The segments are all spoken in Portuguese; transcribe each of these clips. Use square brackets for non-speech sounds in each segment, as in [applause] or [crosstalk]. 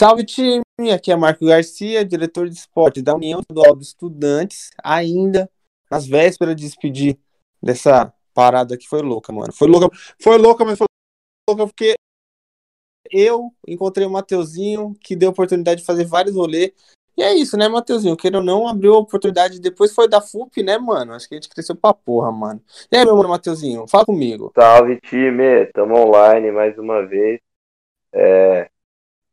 Salve time, aqui é Marco Garcia, diretor de esporte da União Estadual dos Estudantes, ainda nas vésperas de despedir dessa parada que foi louca, mano. Foi louca, foi louca, mas foi louca porque eu encontrei o Mateuzinho, que deu oportunidade de fazer vários rolês. E é isso, né, Mateuzinho? Queira ou não, abriu a oportunidade. Depois foi da FUP, né, mano? Acho que a gente cresceu pra porra, mano. E aí, meu mano Mateuzinho, fala comigo. Salve, time. Tamo online mais uma vez. É,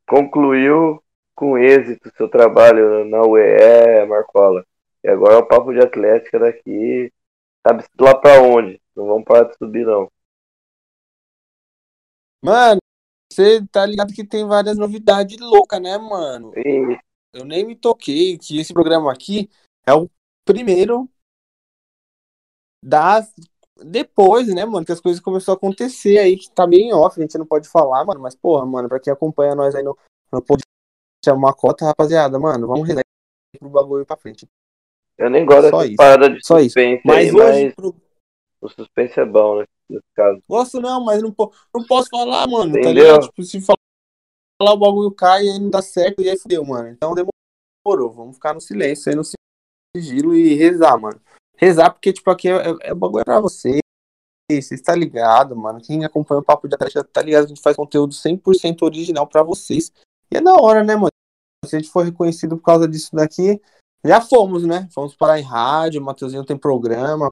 concluiu com êxito seu trabalho na UE, Marcola. E agora é o papo de atlética daqui. Sabe lá pra onde? Não vamos parar de subir, não. Mano, você tá ligado que tem várias novidades loucas, né, mano? Sim. Eu nem me toquei que esse programa aqui é o primeiro das depois, né, mano, que as coisas começaram a acontecer aí, que tá bem off, a gente não pode falar, mano, mas porra, mano, pra quem acompanha nós aí no, no podcast, uma cota, rapaziada, mano, vamos rezar pro bagulho pra frente. Eu nem gosto Só dessa isso. parada de Só isso. suspense Mas aí, hoje, mas pro- o suspense é bom, né? Nesse caso. gosto não, mas não, po- não posso falar, mano, tá Entendeu? ligado? Tipo, se falar, falar o bagulho cai e aí não dá certo, e aí fudeu, mano. Então demorou, vamos ficar no silêncio aí, no sigilo e rezar, mano. Rezar, porque, tipo, aqui é, é, é bagulho pra vocês. Vocês tá ligado, mano? Quem acompanha o Papo de Atleta tá ligado a gente faz conteúdo 100% original pra vocês. E é da hora, né, mano? Se a gente for reconhecido por causa disso daqui, já fomos, né? Fomos parar em rádio, o Mateuzinho tem programa.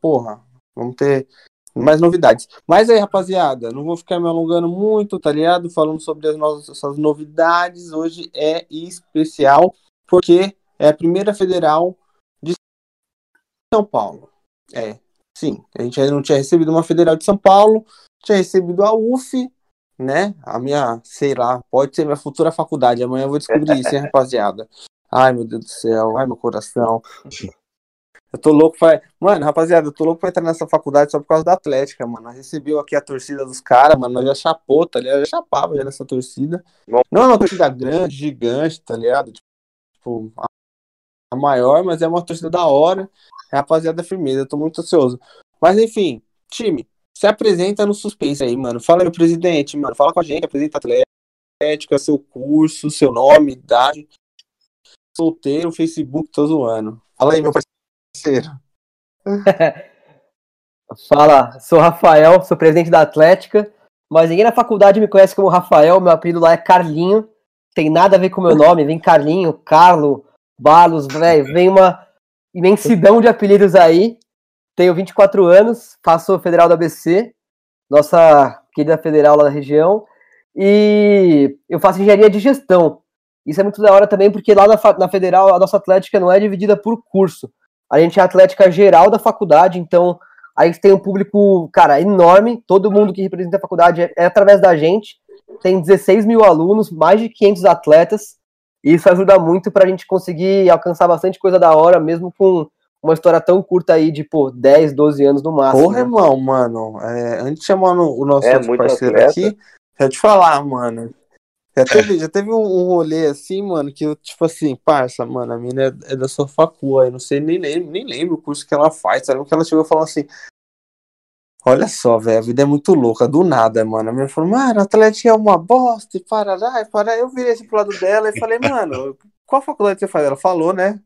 Porra, vamos ter mais novidades. Mas aí, rapaziada, não vou ficar me alongando muito, tá ligado? Falando sobre as nossas novidades. Hoje é especial, porque é a primeira federal de São Paulo. É, sim. A gente ainda não tinha recebido uma federal de São Paulo, tinha recebido a UF, né? A minha, sei lá, pode ser minha futura faculdade. Amanhã eu vou descobrir isso, hein, rapaziada. Ai, meu Deus do céu, ai, meu coração. Eu tô louco pra. Mano, rapaziada, eu tô louco pra entrar nessa faculdade só por causa da Atlética, mano. Nós recebeu aqui a torcida dos caras, mano. Nós já chapou, tá ligado? Já chapava já nessa torcida. Bom. Não é uma torcida grande, gigante, tá ligado? Tipo, a- a maior, mas é uma torcida da hora. É rapaziada firmeza, tô muito ansioso. Mas enfim, time, se apresenta no suspense aí, mano. Fala aí, presidente, mano. Fala com a gente, apresenta Atlética, seu curso, seu nome, idade. Solteiro, Facebook, tô zoando. Fala aí, meu parceiro. [laughs] Fala, sou Rafael, sou presidente da Atlética, mas ninguém na faculdade me conhece como Rafael, meu apelido lá é Carlinho, tem nada a ver com meu nome, vem Carlinho, Carlo, Balos, velho, vem uma imensidão de apelidos aí. Tenho 24 anos, faço federal da ABC, nossa querida federal lá da região, e eu faço engenharia de gestão. Isso é muito da hora também, porque lá na, na federal a nossa atlética não é dividida por curso. A gente é a atlética geral da faculdade, então a gente tem um público, cara, enorme. Todo mundo que representa a faculdade é, é através da gente. Tem 16 mil alunos, mais de 500 atletas. E isso ajuda muito pra gente conseguir alcançar bastante coisa da hora, mesmo com uma história tão curta aí de, pô, 10, 12 anos no máximo. Porra, né? irmão, mano. É, antes de chamar o nosso É, parceiro atleta. aqui, já te falar, mano. Já teve, já teve um, um rolê assim, mano, que eu, tipo assim, parça, mano, a mina é, é da sua facua, eu não sei, nem lembro, nem lembro o curso que ela faz, sabe? Que ela chegou falando assim. Olha só, velho, a vida é muito louca, do nada, mano. A minha falou, mano, a Atlético é uma bosta, e parará, e parará. Eu virei assim pro lado dela e falei, mano, qual faculdade você faz? Ela falou, né?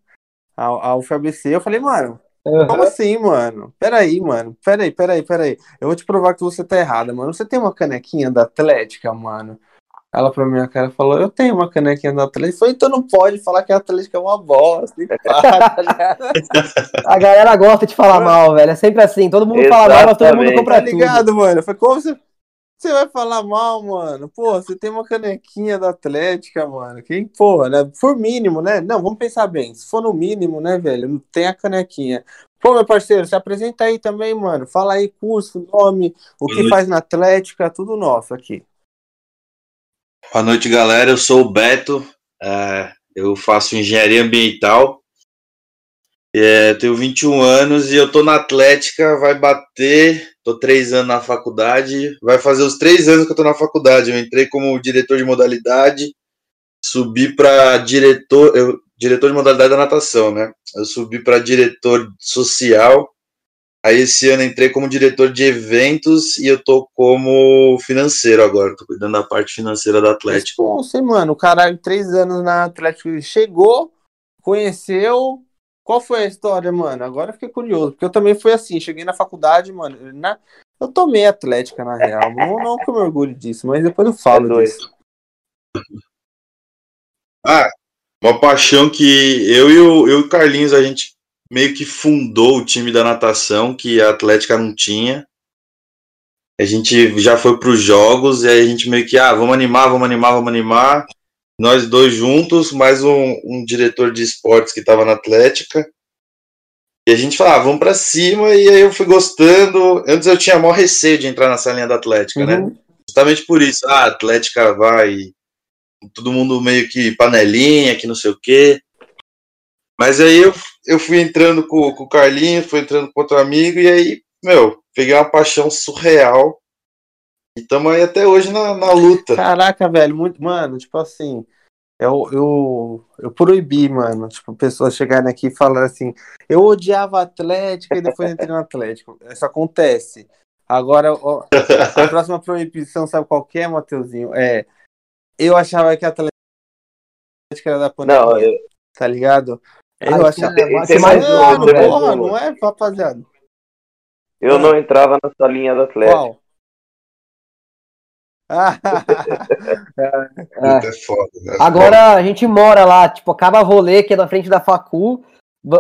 A, a UFABC. Eu falei, mano, como assim, mano? Peraí, mano. Peraí, peraí, peraí. Eu vou te provar que você tá errada, mano. Você tem uma canequinha da Atlética, mano? Ela pra minha cara falou, eu tenho uma canequinha da Atlética. Eu falei, então não pode falar que a Atlética é uma bosta. [laughs] A galera gosta de falar mal, velho. É sempre assim. Todo mundo fala mal, mas todo mundo Exatamente. compra tá tudo. ligado, mano? Eu falei, como você... Você vai falar mal, mano? Pô, você tem uma canequinha da Atlética, mano. Quem, porra, né? Por mínimo, né? Não, vamos pensar bem. Se for no mínimo, né, velho? Não tem a canequinha. Pô, meu parceiro, se apresenta aí também, mano. Fala aí curso, nome, o que faz na Atlética, tudo nosso aqui. Boa noite, galera. Eu sou o Beto. é, eu faço engenharia ambiental. É, tenho 21 anos e eu tô na Atlética. Vai bater. Tô três anos na faculdade. Vai fazer os três anos que eu tô na faculdade. Eu entrei como diretor de modalidade. Subi para diretor. Eu, diretor de modalidade da natação, né? Eu subi para diretor social. Aí esse ano entrei como diretor de eventos e eu tô como financeiro agora, tô cuidando da parte financeira da Atlético. Bom, sei, mano, o caralho, três anos na Atlético, chegou, conheceu. Qual foi a história, mano? Agora eu fiquei curioso, porque eu também fui assim, cheguei na faculdade, mano, na... eu tomei Atlética, na real. Não, não que eu me orgulho disso, mas depois eu falo É disso. Ah, uma paixão que eu e o, eu e o Carlinhos, a gente meio que fundou o time da natação, que a Atlética não tinha. A gente já foi para os jogos e aí a gente meio que, ah, vamos animar, vamos animar, vamos animar. Nós dois juntos, mais um, um diretor de esportes que estava na Atlética. E a gente falava, ah, vamos para cima, e aí eu fui gostando. Antes eu tinha maior receio de entrar na salinha da Atlética, né? Uhum. Justamente por isso, ah, a Atlética vai, todo mundo meio que panelinha, que não sei o quê. Mas aí eu, eu fui entrando com, com o Carlinhos, fui entrando com outro amigo, e aí, meu, peguei uma paixão surreal. E estamos aí até hoje na, na luta. Caraca, velho, muito, mano, tipo assim, eu, eu, eu proibi, mano, tipo, pessoas chegarem aqui e falarem assim, eu odiava a Atlética e depois entrei no Atlético. Isso acontece. Agora, ó, a próxima proibição, sabe qual que é, Mateuzinho? É, eu achava que a Atlética era da pandemia, Não, eu, tá ligado? Eu Ah, achava... tem- mais Mano, uma, né? porra, não é, rapaziada? eu não entrava na salinha do Atlético. Qual? [laughs] É. É foda, né? Agora a gente mora lá, tipo, acaba rolê que é na frente da facu.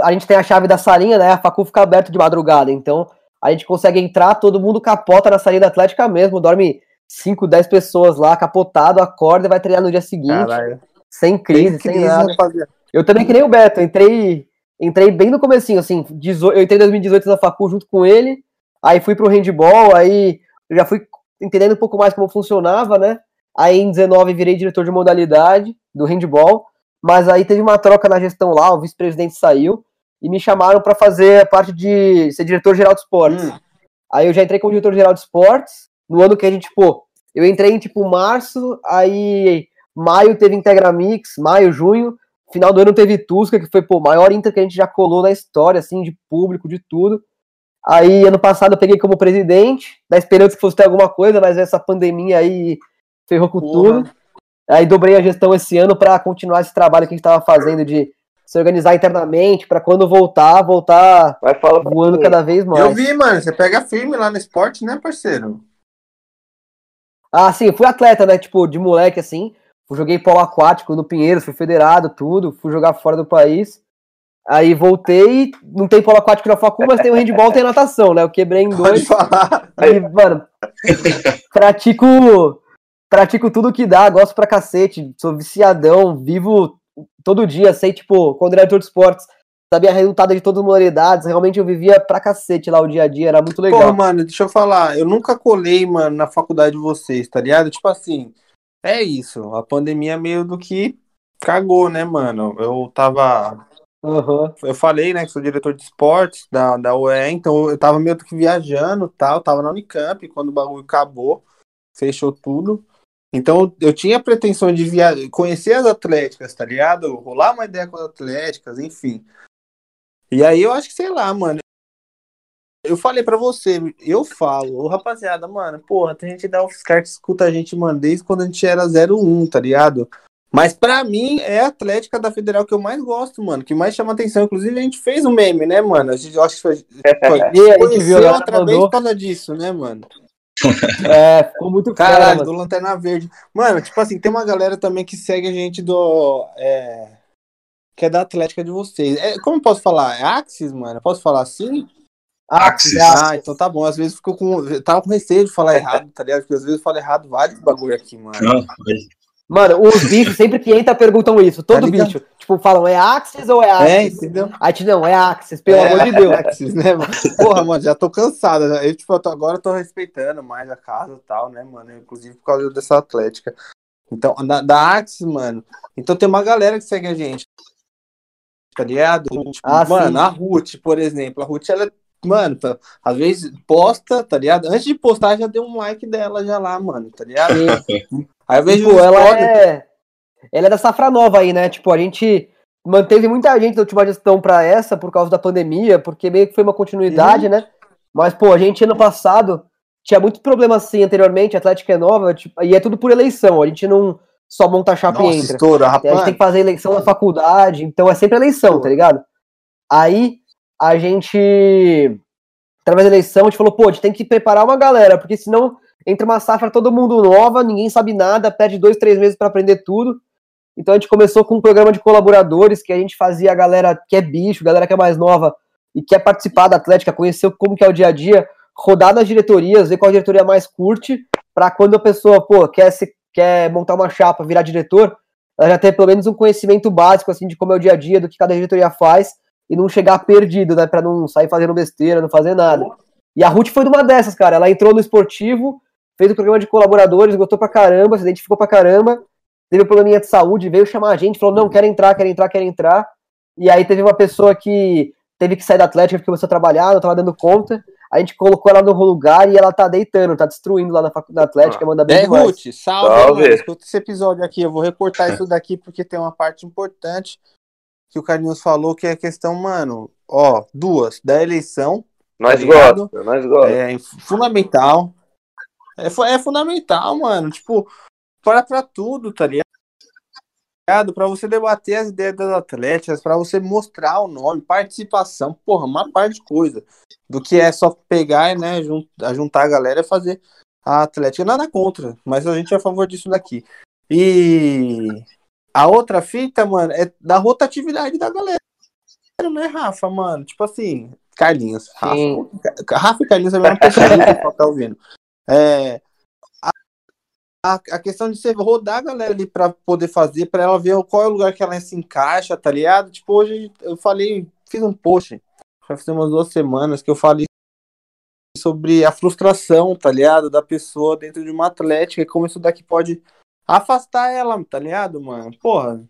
A gente tem a chave da salinha, né? A facu fica aberta de madrugada. Então a gente consegue entrar, todo mundo capota na salinha da Atlética mesmo, dorme 5, 10 pessoas lá, capotado, acorda e vai treinar no dia seguinte, caralho. sem crise, Tem sem nada. rapaziada. Eu também que nem o Beto, entrei, entrei bem no comecinho, assim, 18 eu entrei em 2018 na facu junto com ele, aí fui pro handball, aí já fui entendendo um pouco mais como funcionava, né? Aí em 19 virei diretor de modalidade do handball, mas aí teve uma troca na gestão lá, o vice-presidente saiu e me chamaram para fazer a parte de ser diretor geral de esportes. Hum. Aí eu já entrei como diretor geral de esportes, no ano que a gente, pô, eu entrei em tipo março, aí maio teve Integra Mix, maio, junho, final do ano teve Tusca, que foi, pô, o maior Inter que a gente já colou na história, assim, de público, de tudo. Aí, ano passado, eu peguei como presidente, na esperança que fosse ter alguma coisa, mas essa pandemia aí ferrou com Porra. tudo. Aí dobrei a gestão esse ano para continuar esse trabalho que a gente estava fazendo de se organizar internamente, para quando voltar, voltar Mas fala pra voando mim, cada vez mais. Eu vi, mano, você pega firme lá no esporte, né, parceiro? Ah, sim, eu fui atleta, né? Tipo, de moleque, assim. Fui- Joguei polo aquático no Pinheiros, fui federado, tudo. Fui jogar fora do país. Aí voltei, não tem polo aquático na facu, mas tem o handball, tem natação, né? Eu quebrei em Pode dois. falar. E, mano, [laughs] pratico, pratico tudo que dá, gosto pra cacete, sou viciadão, vivo todo dia, sei, tipo, quando era diretor de esportes, sabia resultado de todas as modalidades, realmente eu vivia pra cacete lá o dia a dia, era muito legal. Pô, mano, deixa eu falar, eu nunca colei, mano, na faculdade de vocês, tá ligado? Tipo assim, é isso, a pandemia meio do que cagou, né, mano? Eu tava, Aham. eu falei, né, que sou diretor de esportes da, da UE, então eu tava meio que viajando e tal, tava na Unicamp quando o bagulho acabou, fechou tudo. Então eu tinha a pretensão de via... conhecer as atléticas, tá ligado? Rolar uma ideia com as atléticas, enfim. E aí eu acho que, sei lá, mano. Eu falei pra você, eu falo, ô rapaziada, mano, porra, tem gente da UFSCar que escuta a gente, mano, desde quando a gente era 01, tá ligado? Mas pra mim é a Atlética da Federal que eu mais gosto, mano, que mais chama atenção. Inclusive a gente fez um meme, né, mano? A gente acho que foi, [laughs] foi E a gente viu, a galera outra vez mandou. por causa disso, né, mano? [laughs] É, ficou muito Caralho, do Lanterna Verde. Mano, tipo assim, tem uma galera também que segue a gente do. é, que é da Atlética de vocês. É, como eu posso falar? É Axis, mano? Eu posso falar assim? Axis. Ah, então tá bom. Às vezes fico com. eu Tava com receio de falar errado, tá ligado? Porque às vezes eu falo errado vários bagulho aqui, mano. Não, mas- Mano, os bichos sempre que entra perguntam isso, todo Tá bicho. Tipo, falam, é Axis ou é É, Axis? entendeu? Aí a gente, não, é Axis, pelo É, amor de Deus. Axis, né, mano? Porra, mano, já tô cansado. né? Eu, tipo, agora eu tô respeitando mais a casa e tal, né, mano? Inclusive por causa dessa Atlética. Então, da, da Axis, mano. Então tem uma galera que segue a gente. Tá ligado? Tipo, Ah, mano, sim. a Ruth, por exemplo. A Ruth, ela, mano, tá- às vezes posta, tá ligado? Antes de postar, já deu um like dela já lá, mano, tá ligado? Aí eu vejo Tipo, ela é. Ela é da safra nova aí, né? Tipo, a gente manteve muita gente da última gestão pra essa por causa da pandemia, porque meio que foi uma continuidade, Uhum. né? Mas, pô, a gente ano passado tinha muito problema assim anteriormente, a Atlética é nova, tipo, e é tudo por eleição. A gente não só monta a chapa Nossa, e entra. estoura, A gente rapaz. tem que fazer eleição na faculdade, então é sempre eleição, tá ligado? Aí a gente, através da eleição, a gente falou, pô, a gente tem que preparar uma galera, porque senão entra uma safra todo mundo nova, ninguém sabe nada, perde dois, três meses para aprender tudo. Então a gente começou com um programa de colaboradores que a gente fazia a galera que é bicho, galera que é mais nova e quer participar da Atlética, conhecer como que é o dia a dia, rodar nas diretorias, ver qual diretoria mais curte, para quando a pessoa, pô, quer se quer montar uma chapa, virar diretor, ela já ter pelo menos um conhecimento básico assim de como é o dia a dia, do que cada diretoria faz e não chegar perdido, né, para não sair fazendo besteira, não fazer nada. E a Ruth foi de uma dessas, cara. Ela entrou no esportivo, fez o programa de colaboradores, gostou pra caramba, se identificou pra caramba, teve um probleminha de saúde, veio chamar a gente, falou: não, quero entrar, quero entrar, quero entrar. E aí teve uma pessoa que teve que sair da Atlética porque começou a trabalhar, não tava dando conta. A gente colocou ela no lugar e ela tá deitando, tá destruindo lá na faculdade Atlética, manda bem É, demais. Ruth, salve, Salve. mano. Escuta esse episódio aqui. Eu vou recortar isso daqui porque tem uma parte importante que o Carlinhos falou, que é a questão, mano, ó, duas, da eleição, Nós Tá gostamos, nós gostamos. é fundamental. É, é fundamental, mano. Tipo, para pra tudo, tá ligado? Pra você debater as ideias das atletas, pra você mostrar o nome, participação, porra, uma parte de coisa. Do que é só pegar, né, juntar a galera e fazer a Atlética. Nada contra, mas a gente é a favor disso daqui. E a outra fita, mano, é da rotatividade da galera, né, Rafa, mano? Tipo assim, Carlinhos, Rafa. Sim. Rafa e Carlinhos é a mesma [laughs] pessoa que tá ouvindo. É, a, a, questão de você rodar a galera ali pra poder fazer, pra ela ver qual é o lugar que ela se encaixa, tá ligado? Tipo, hoje eu falei, fiz um post, já faz umas duas semanas, que eu falei sobre a frustração, tá ligado? Da pessoa dentro de uma atlética e como isso daqui pode afastar ela, tá ligado, mano? Porra,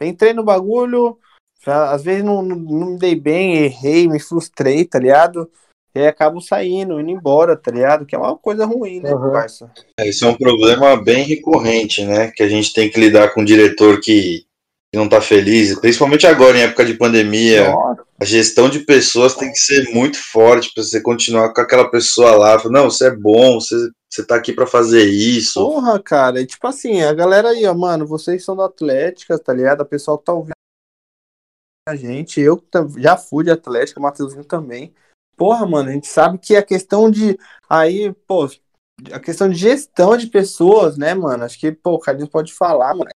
entrei no bagulho, às vezes não, não, não me dei bem, errei, me frustrei, tá ligado? E aí acabo saindo, indo embora, tá ligado? Que é uma coisa ruim, né, Uhum. parça? Esse é um problema bem recorrente, né? Que a gente tem que lidar com um diretor que, que não tá feliz, principalmente agora em época de pandemia. Nossa, A gestão de pessoas tem que ser muito forte para você continuar com aquela pessoa lá. Não, você é bom, você, você tá aqui para fazer isso. porra, cara. E tipo assim, a galera aí, ó, mano, vocês são da Atlética, tá ligado? O pessoal tá ouvindo a gente, eu já fui de Atlética, o Matheusinho também. Porra, mano, a gente sabe que a questão de. Aí, pô, a questão de gestão de pessoas, né, mano? Acho que, pô, o Carlinhos pode falar, mano.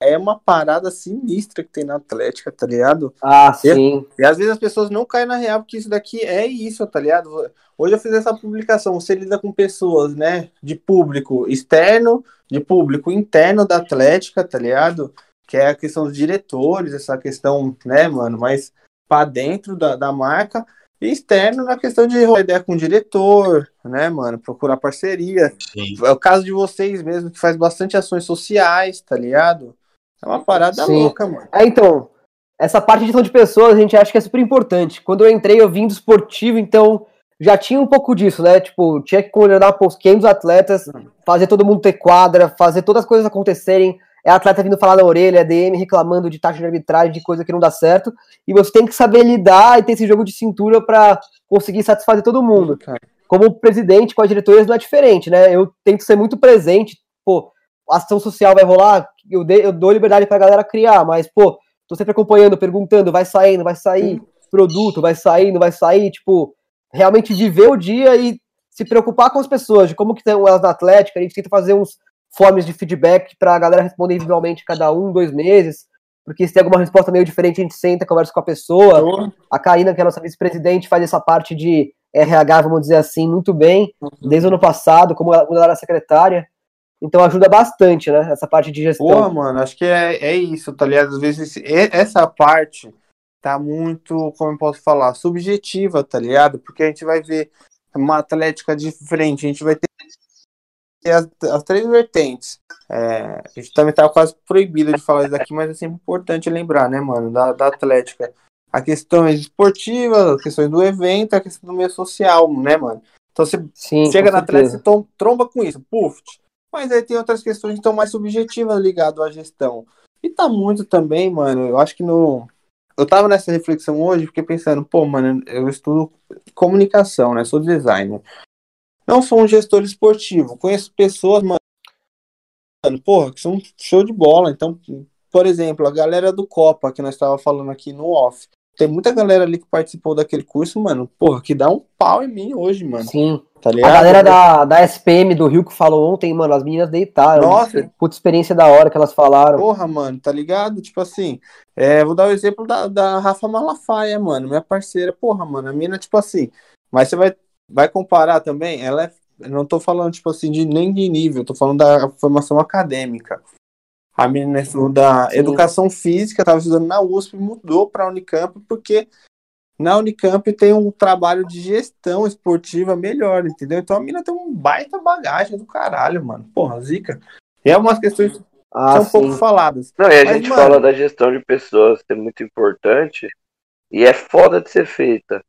É uma parada sinistra que tem na Atlética, tá ligado? Ah, sim. E às vezes as pessoas não caem na real, porque isso daqui é isso, tá ligado? Hoje eu fiz essa publicação, você lida com pessoas, né, de público externo, de público interno da Atlética, tá ligado? Que é a questão dos diretores, essa questão, né, mano, mais pra dentro da, da marca, e externo na questão de rolar ideia com o diretor, né, mano, procurar parceria. Sim. É o caso de vocês mesmo, que faz bastante ações sociais, tá ligado? É uma parada Sim. louca, mano. É, então, essa parte de gestão de pessoas a gente acha que é super importante. Quando eu entrei, eu vim do esportivo, então já tinha um pouco disso, né? Tipo, tinha que coordenar pô, os 500 atletas, fazer todo mundo ter quadra, fazer todas as coisas acontecerem. É atleta vindo falar na orelha, é DM reclamando de taxa de arbitragem, de coisa que não dá certo. E você tem que saber lidar e ter esse jogo de cintura para conseguir satisfazer todo mundo Cara. como presidente com as diretorias não é diferente, né? Eu tento ser muito presente, pô, a ação social vai rolar, eu, dei- eu dou liberdade pra galera criar, mas, pô, tô sempre acompanhando, perguntando, vai saindo, vai sair produto, vai sair, não vai sair, tipo, realmente viver o dia e se preocupar com as pessoas, de como que estão elas na Atlética, a gente tenta fazer uns forms de feedback pra galera responder individualmente cada um, dois meses, porque se tem alguma resposta meio diferente, a gente senta, conversa com a pessoa, a Karina, que é a nossa vice-presidente, faz essa parte de RH, vamos dizer assim, muito bem, desde o ano passado, como ela, quando ela era secretária. Então ajuda bastante, né? Essa parte de gestão. Porra, mano, acho que é, é isso, tá ligado? Às vezes essa parte tá muito, como eu posso falar, subjetiva, tá ligado? Porque a gente vai ver uma atlética diferente, a gente vai ter as, as três vertentes. É, a gente também tá quase proibido de falar isso daqui, mas é sempre importante lembrar, né, mano, da, da atlética. A questão esportiva, as questões do evento, a questão do meio social, né, mano? Então você Sim, chega na Atlética e tromba com isso, puf. Mas aí tem outras questões que estão mais subjetivas ligado à gestão. E tá muito também, mano, eu acho que no eu tava nessa reflexão hoje, fiquei pensando, pô, mano, eu estudo comunicação, né? Sou designer. Não sou um gestor esportivo. Conheço pessoas, mano, porra, que são show de bola. Então, por exemplo, a galera do Copa, que nós estava falando aqui no off. Tem muita galera ali que participou daquele curso, mano, porra, que dá um pau em mim hoje, mano. Sim. Tá ligado? A galera da, da SPM do Rio que falou ontem, mano, as meninas deitaram. Nossa. Puta experiência da hora que elas falaram. Porra, mano, tá ligado? Tipo assim, é, vou dar o exemplo da, da Rafa Malafaia, mano, minha parceira. Porra, mano, a mina, tipo assim, mas você vai, vai comparar também, ela é não tô falando, tipo assim, de nem de nível, tô falando da formação acadêmica. A menina da Sim. educação física, estava estudando na USP, mudou para a Unicamp, porque na Unicamp tem um trabalho de gestão esportiva melhor, entendeu? Então a menina tem um baita bagagem do caralho, mano. Porra, zica. E é umas questões que ah, são sim. pouco faladas. Não, e a Mas, gente mano, fala da gestão de pessoas ser muito importante e é foda de ser feita.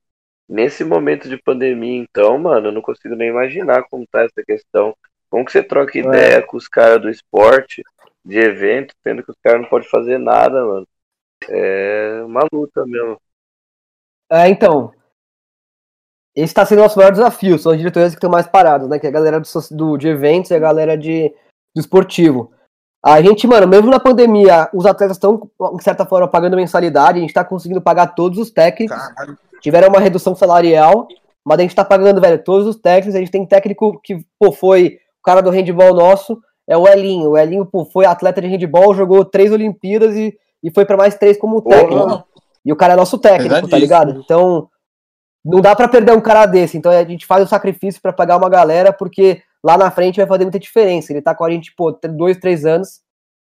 Nesse momento de pandemia, então, mano, eu não consigo nem imaginar como tá essa questão. Como que você troca é. ideia é. com os caras do esporte, de evento, tendo que os caras não podem fazer nada, mano. É uma luta mesmo. É, então. Esse está sendo o nosso maior desafio. São as diretores que estão mais parados, né? Que é a galera do, do, de eventos e a galera de, do esportivo. A gente, mano, mesmo na pandemia, os atletas estão, de certa forma, pagando mensalidade. A gente está conseguindo pagar todos os técnicos. Caralho tiveram uma redução salarial, mas a gente tá pagando, velho, todos os técnicos. A gente tem técnico que, pô, foi o cara do handball nosso, é o Elinho. O Elinho, pô, foi atleta de handball, jogou três Olimpíadas e, e foi para mais três como técnico. E o cara é nosso técnico, tá ligado? Então, não dá para perder um cara desse. Então a gente faz o sacrifício para pagar uma galera, porque lá na frente vai fazer muita diferença. Ele tá com a gente, pô, dois, três anos.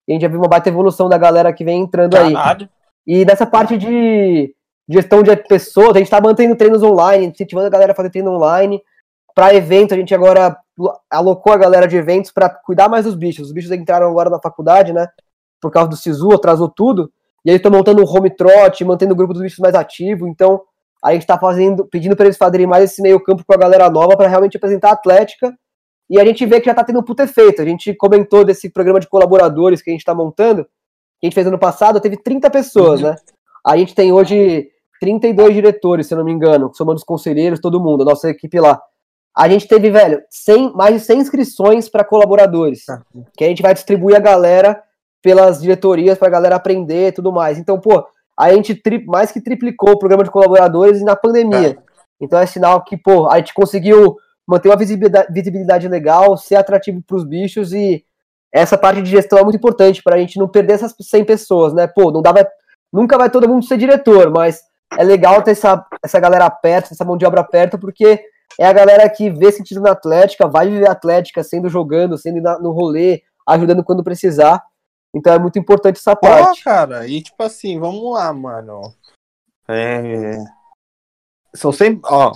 E a gente já viu uma baita evolução da galera que vem entrando Caralho. aí. E nessa parte de, gestão de pessoas, a gente está mantendo treinos online, incentivando a galera a fazer treino online. Para evento, a gente agora alocou a galera de eventos para cuidar mais dos bichos. Os bichos entraram agora na faculdade, né? Por causa do SISU, atrasou tudo. E aí estão montando um home trot, mantendo o grupo dos bichos mais ativo. Então, a gente está fazendo, pedindo para eles fazerem mais esse meio campo com a galera nova para realmente apresentar a Atlética. E a gente vê que já está tendo um puto efeito. A gente comentou desse programa de colaboradores que a gente está montando, que a gente fez ano passado, teve 30 pessoas, uhum. né? A gente tem hoje 32 diretores, se eu não me engano, somando os conselheiros, todo mundo, a nossa equipe lá. A gente teve, velho, 100, mais de 100 inscrições para colaboradores, tá. que a gente vai distribuir a galera pelas diretorias para a galera aprender e tudo mais. Então, pô, a gente tri, mais que triplicou o programa de colaboradores na pandemia. Tá. Então é sinal que, pô, a gente conseguiu manter uma visibilidade, visibilidade legal, ser atrativo para os bichos e essa parte de gestão é muito importante para a gente não perder essas 100 pessoas, né? Pô, não dá, nunca vai todo mundo ser diretor, mas é legal ter essa, essa galera perto, essa mão de obra perto, porque é a galera que vê sentido na Atlética, vai viver a Atlética, sendo jogando, sendo no rolê, ajudando quando precisar. Então é muito importante essa parte. Pô, cara, e tipo assim, vamos lá, mano. É... São sempre, ó,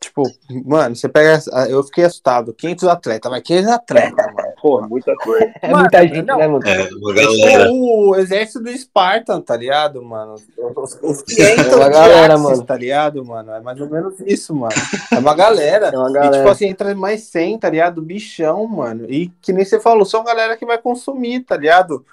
Tipo, mano, você pega. Eu fiquei assustado. 500 atletas, mas 500 atletas, mano. Porra, muita coisa. [laughs] É mano, muita gente, não, né, mano? É, uma galera. O, o exército do Spartan, tá ligado, mano? Os, os 500 [laughs] é uma galera, Axis, mano. tá ligado, mano? É mais ou menos isso, mano. É uma galera. [laughs] É uma galera. E, tipo assim, entra mais 100, tá ligado? Bichão, mano. E que nem você falou, são galera que vai consumir, tá ligado?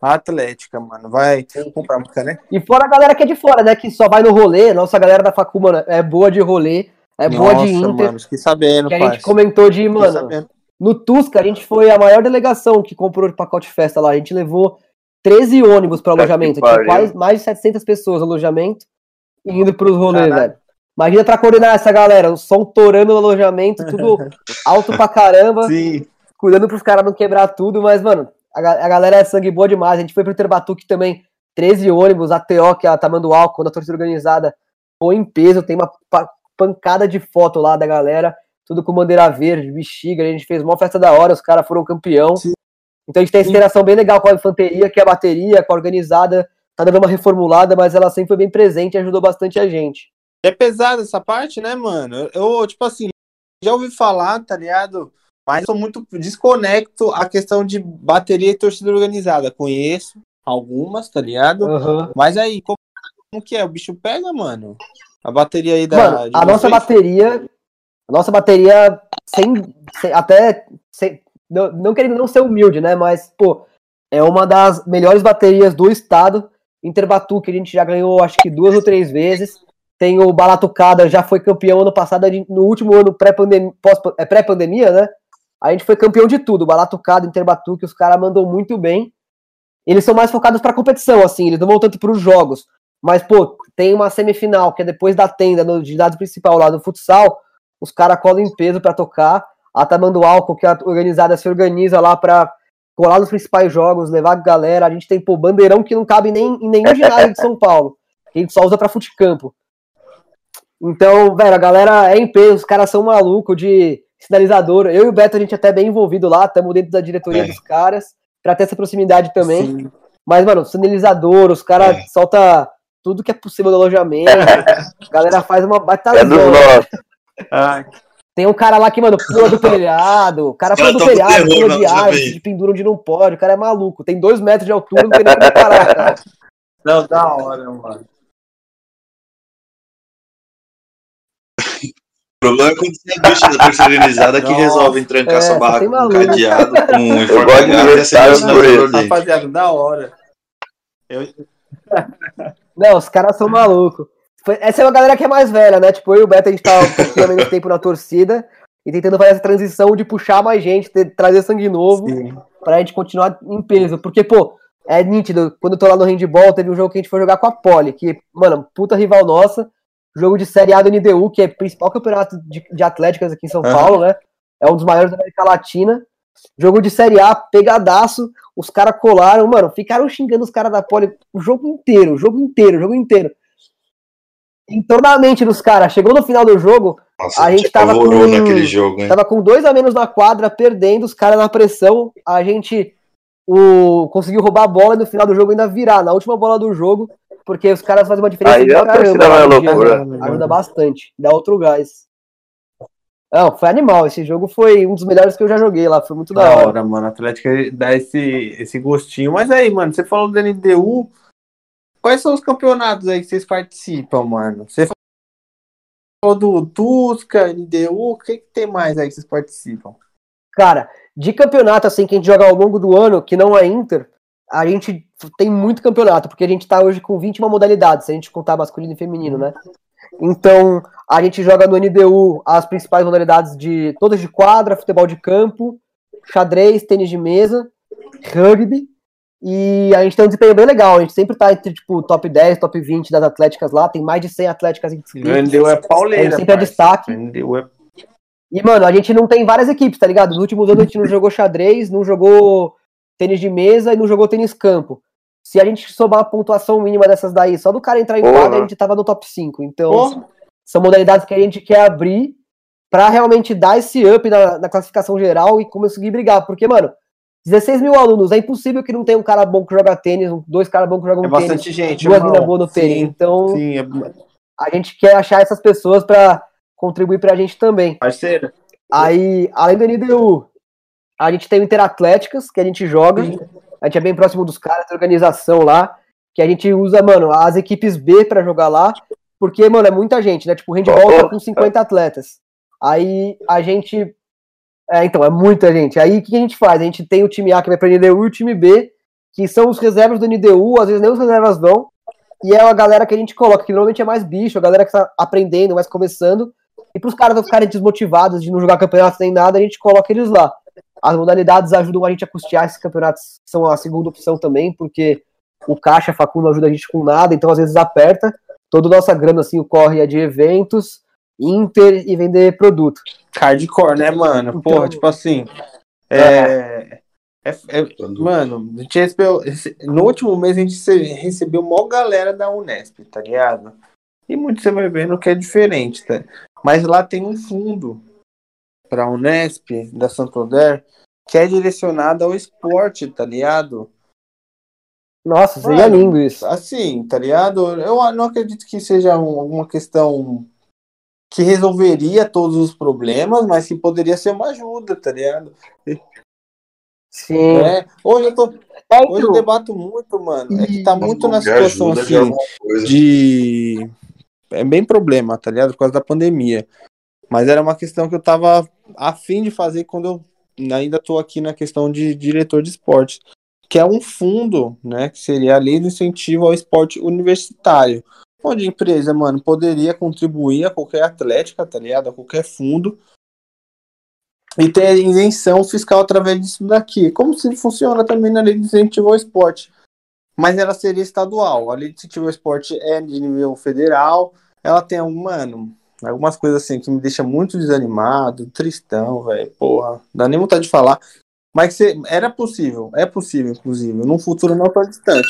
A Atlética, mano, vai comprar música, né? E fora a galera que é de fora, né? Que só vai no rolê. Nossa galera da Facu, mano, é boa de rolê. É Nossa, boa de Inter. Mano, fiquei sabendo, que a gente comentou de, mano, no Tusca a gente foi a maior delegação que comprou de pacote festa lá. A gente levou 13 ônibus para alojamento. Tinha quase mais de 700 pessoas no alojamento indo pros rolês, velho. Imagina pra coordenar essa galera, o som torando no alojamento, tudo [laughs] alto pra caramba. Sim. Cuidando pros caras não quebrar tudo, mas, mano, a, a galera é sangue boa demais. A gente foi pro Terbatuque também, 13 ônibus, a TO, que é a Tamandual, quando a torcida organizada, foi em peso, tem uma pancada de foto lá da galera, tudo com bandeira verde, bexiga, a gente fez uma festa da hora, os caras foram campeão. Sim. Então a gente tem essa interação bem legal com a infanteria, que é a bateria, com a organizada, tá dando uma reformulada, mas ela sempre foi bem presente e ajudou bastante a gente. É pesada essa parte, né, mano? Eu, tipo assim, já ouvi falar, tá ligado? Mas eu sou muito desconecto a questão de bateria e torcida organizada. Conheço algumas, tá ligado? Uhum. Mas aí, como, como que é? O bicho pega, mano? A bateria aí da. Mano, a nossa bateria. Nossa bateria, sem, sem até. Sem, não, não querendo não ser humilde, né? Mas, pô, é uma das melhores baterias do estado. Interbatu, que a gente já ganhou acho que duas ou três vezes. Tem o Balatucada, já foi campeão ano passado, no último ano pré-pandemia, é, pré-pandemia, né? A gente foi campeão de tudo. Balatucada, Interbatu, que os caras mandam muito bem. Eles são mais focados pra competição, assim, eles não vão tanto pros jogos. Mas, pô, tem uma semifinal, que é depois da tenda, no ginásio principal lá do futsal, os caras colam em peso para tocar. A Tamando Álcool, que é organizada, se organiza lá pra colar nos principais jogos, levar a galera. A gente tem, pô, bandeirão que não cabe nem em nenhum ginásio de São Paulo. Que a gente só usa pra futecampo. Então, velho, a galera é em peso, os caras são malucos de sinalizador. Eu e o Beto, a gente é até bem envolvido lá, estamos dentro da diretoria é. dos caras, pra ter essa proximidade também. Sim. Mas, mano, sinalizador, os caras é. soltam tudo que é possível do alojamento. [laughs] a galera faz uma batalhona. É Tem um cara lá que, mano, pula do telhado. O cara pula do telhado, pula de árvore, de pendura onde não pode. O cara é maluco. Tem dois metros de altura, não tem nem como parar, cara. Não, da hora, mano. O problema é quando tem a ducha da terceirizada que resolve trancar é, sua barraca com cadeado, com enforcagado e acender Rapaziada, da hora. Eu... Não, os caras são malucos. Essa é uma galera que é mais velha, né? Tipo, eu e o Beto, a gente tá [laughs] um menos tempo na torcida e tentando fazer essa transição de puxar mais gente, ter, trazer sangue novo Sim. pra gente continuar em peso. Porque, pô, é nítido, quando eu tô lá no handball, teve um jogo que a gente foi jogar com a Poli, que, mano, puta rival nossa, jogo de Série A do NDU, que é o principal campeonato de, de atléticas aqui em São uhum. Paulo, né? É um dos maiores da América Latina. Jogo de Série A, pegadaço, os caras colaram, mano, ficaram xingando os caras da Poli o jogo inteiro, o jogo inteiro, o jogo inteiro. Entornamente dos caras. Chegou no final do jogo, Nossa, a gente tava com, naquele jogo, hein? tava com dois a menos na quadra, perdendo, os caras na pressão. A gente o, conseguiu roubar a bola e no final do jogo ainda virar, na última bola do jogo, porque os caras fazem uma diferença Aí pra caramba. É loucura. Dia, ajuda bastante, dá outro gás. Não, foi animal. Esse jogo foi um dos melhores que eu já joguei lá. Foi muito da, da hora. hora. mano. A Atlética dá esse, esse gostinho. Mas aí, mano, você falou do NDU. Quais são os campeonatos aí que vocês participam, mano? Você falou do Tusca, NDU. O que, que tem mais aí que vocês participam? Cara, de campeonato assim que a gente joga ao longo do ano, que não é Inter, a gente tem muito campeonato, porque a gente tá hoje com 21 modalidades, se a gente contar masculino e feminino, né? Então, a gente joga no NDU as principais modalidades de todas de quadra, futebol de campo, xadrez, tênis de mesa, rugby, e a gente tem um desempenho bem legal, a gente sempre tá entre, tipo, top 10, top 20 das atléticas lá, tem mais de 100 atléticas inscritas. NDU é pauleira, a sempre é destaque. NDU é... E, mano, a gente não tem várias equipes, tá ligado? Nos últimos anos a gente não jogou xadrez, não jogou tênis de mesa e não jogou tênis campo. Se a gente somar a pontuação mínima dessas daí, só do cara entrar em quadra, a gente tava no top 5. Então, Porra. são modalidades que a gente quer abrir para realmente dar esse up na, na, classificação geral e conseguir brigar. Porque, mano, 16 mil alunos, é impossível que não tenha um cara bom que joga tênis, dois caras bons que jogam é tênis. bastante gente, duas minas boas no tênis. Então, sim, é... a gente quer achar essas pessoas para contribuir pra gente também. Parceiro. Aí, além do NDU, a gente tem o Interatléticas, que a gente joga. Sim. A gente é bem próximo dos caras, da organização lá. Que a gente usa, mano, as equipes B para jogar lá. Porque, mano, é muita gente, né? Tipo, o handball tá com 50 atletas. Aí a gente. É, então, é muita gente. Aí o que a gente faz? A gente tem o time A que vai pra NDU e o time B, que são os reservas do NDU, às vezes nem os reservas vão. E é a galera que a gente coloca, que normalmente é mais bicho, a galera que tá aprendendo, mais começando. E pros caras não ficarem desmotivados de não jogar campeonato nem nada, a gente coloca eles lá. As modalidades ajudam a gente a custear esses campeonatos, são a segunda opção também, porque o caixa Facundo não ajuda a gente com nada, então às vezes aperta. Toda a nossa grana assim corre é de eventos, Inter e vender produto. Hardcore, né, mano? Então, Porra, tipo assim. É, é, é, mano, a gente recebeu, no último mês a gente recebeu maior galera da Unesp, tá ligado? E muito você vai vendo que é diferente, tá? Mas lá tem um fundo para a Unesp da Santander que é direcionada ao esporte, tá ligado? Nossa, seria Mano, lindo isso. Assim, tá ligado? Eu não acredito que seja alguma questão que resolveria todos os problemas, mas que poderia ser uma ajuda, tá ligado? Sim. É, hoje eu tô. É. Hoje eu debato muito, mano. É que tá muito na situação assim de. É bem problema, tá ligado? Por causa da pandemia. Mas era uma questão que eu tava afim de fazer quando eu ainda tô aqui na questão de diretor de esporte. que é um fundo, né, que seria a lei de incentivo ao esporte universitário, a empresa, mano, poderia contribuir a qualquer atlética, tá ligado? A qualquer fundo e ter isenção fiscal através disso daqui. Como se funciona também na lei de incentivo ao esporte. Mas ela seria estadual. A lei de incentivo ao esporte é de nível federal. Ela tem, mano, algumas coisas assim que me deixa muito desanimado, tristão, velho. Porra, dá nem vontade de falar. Mas era possível, é possível, inclusive, num futuro não tão distante.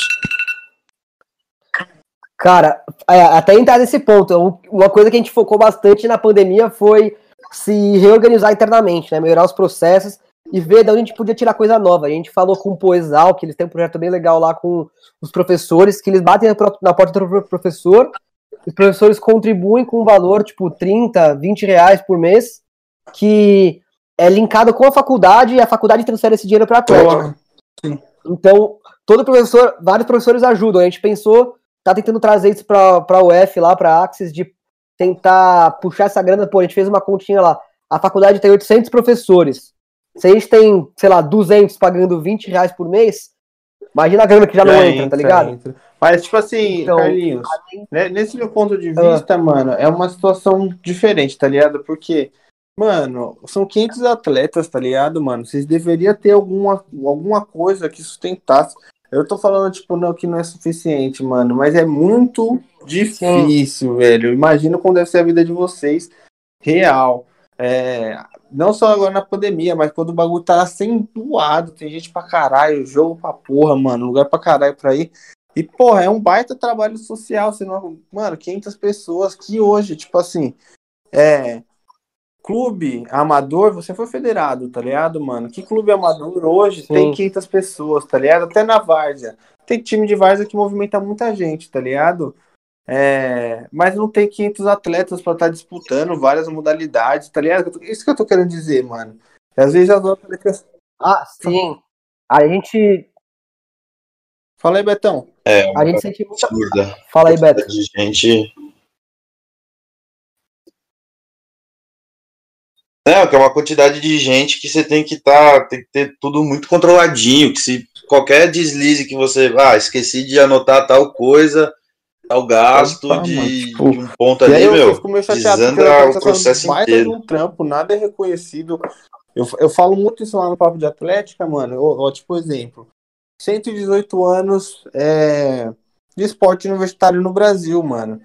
Cara, é, até entrar nesse ponto, uma coisa que a gente focou bastante na pandemia foi se reorganizar internamente, né? Melhorar os processos e ver de onde a gente podia tirar coisa nova. A gente falou com o Poesal, que eles têm um projeto bem legal lá com os professores, que eles batem na porta do professor, os professores contribuem com um valor, tipo, 30, 20 reais por mês, que é linkado com a faculdade e a faculdade transfere esse dinheiro para a Atlético. Então, todo professor, vários professores ajudam. A gente pensou, tá tentando trazer isso para a UF lá, para a Axis, de tentar puxar essa grana, pô, a gente fez uma continha lá. A faculdade tem 800 professores. Se a gente tem, sei lá, 200 pagando 20 reais por mês, imagina a grana que já, já não entra, entra, tá ligado? Entra. Mas, tipo assim, então, Carlinhos, além... né, nesse meu ponto de ah. vista, mano, é uma situação diferente, tá ligado? Porque, mano, são 500 atletas, tá ligado, mano? Vocês deveriam ter alguma, alguma coisa que sustentasse. Eu tô falando, tipo, não, que não é suficiente, mano, mas é muito difícil, Sim. velho. Imagina como deve ser a vida de vocês real. É, não só agora na pandemia, mas quando o bagulho tá acentuado, tem gente pra caralho, jogo pra porra, mano, lugar pra caralho pra ir. E, porra, é um baita trabalho social, senão, mano, 500 pessoas que hoje, tipo assim, é, clube amador, você foi federado, tá ligado, mano? Que clube amador hoje Sim. tem 500 pessoas, tá ligado? Até na várzea. Tem time de várzea que movimenta muita gente, tá ligado? É, mas não tem 500 atletas para estar tá disputando várias modalidades, tá ligado? Isso que eu tô querendo dizer, mano. Às vezes as atletas. Ah, sim. A gente. Fala aí, Betão. É, a gente sente muita. Fala aí, Beto. De gente É, que é uma quantidade de gente que você tem que estar, tá, tem que ter tudo muito controladinho, que se qualquer deslize que você, ah, esqueci de anotar tal coisa, tal gasto Opa, de, tipo, de, um ponto ali, eu, meu, eu fico meio desanda o processo inteiro. Um trampo, nada é reconhecido. Eu, eu falo muito isso lá no Papo de Atlética, mano, ó, tipo exemplo, 118 anos é, de esporte universitário no Brasil, mano.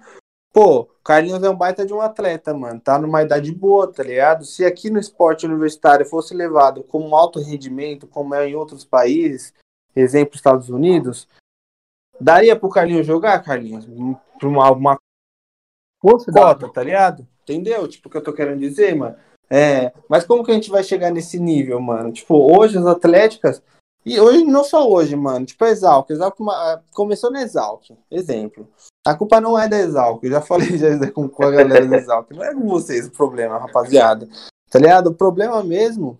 Pô, Carlinhos é um baita de um atleta, mano. Tá numa idade boa, tá ligado? Se aqui no esporte universitário fosse levado como alto rendimento, como é em outros países, exemplo Estados Unidos, daria pro Carlinhos jogar, Carlinhos? Pra uma, uma Poxa, cota, tá ligado? Entendeu? Tipo, o que eu tô querendo dizer, mano? É, mas como que a gente vai chegar nesse nível, mano? Tipo, hoje as atléticas. E hoje, não só hoje, mano. Tipo, a Exalc. Exalc começou na Exalc. Exemplo. A culpa não é da Exalc, eu já falei já [laughs] com, a galera da Exalc. Não é com vocês o problema, rapaziada. Tá ligado? O problema mesmo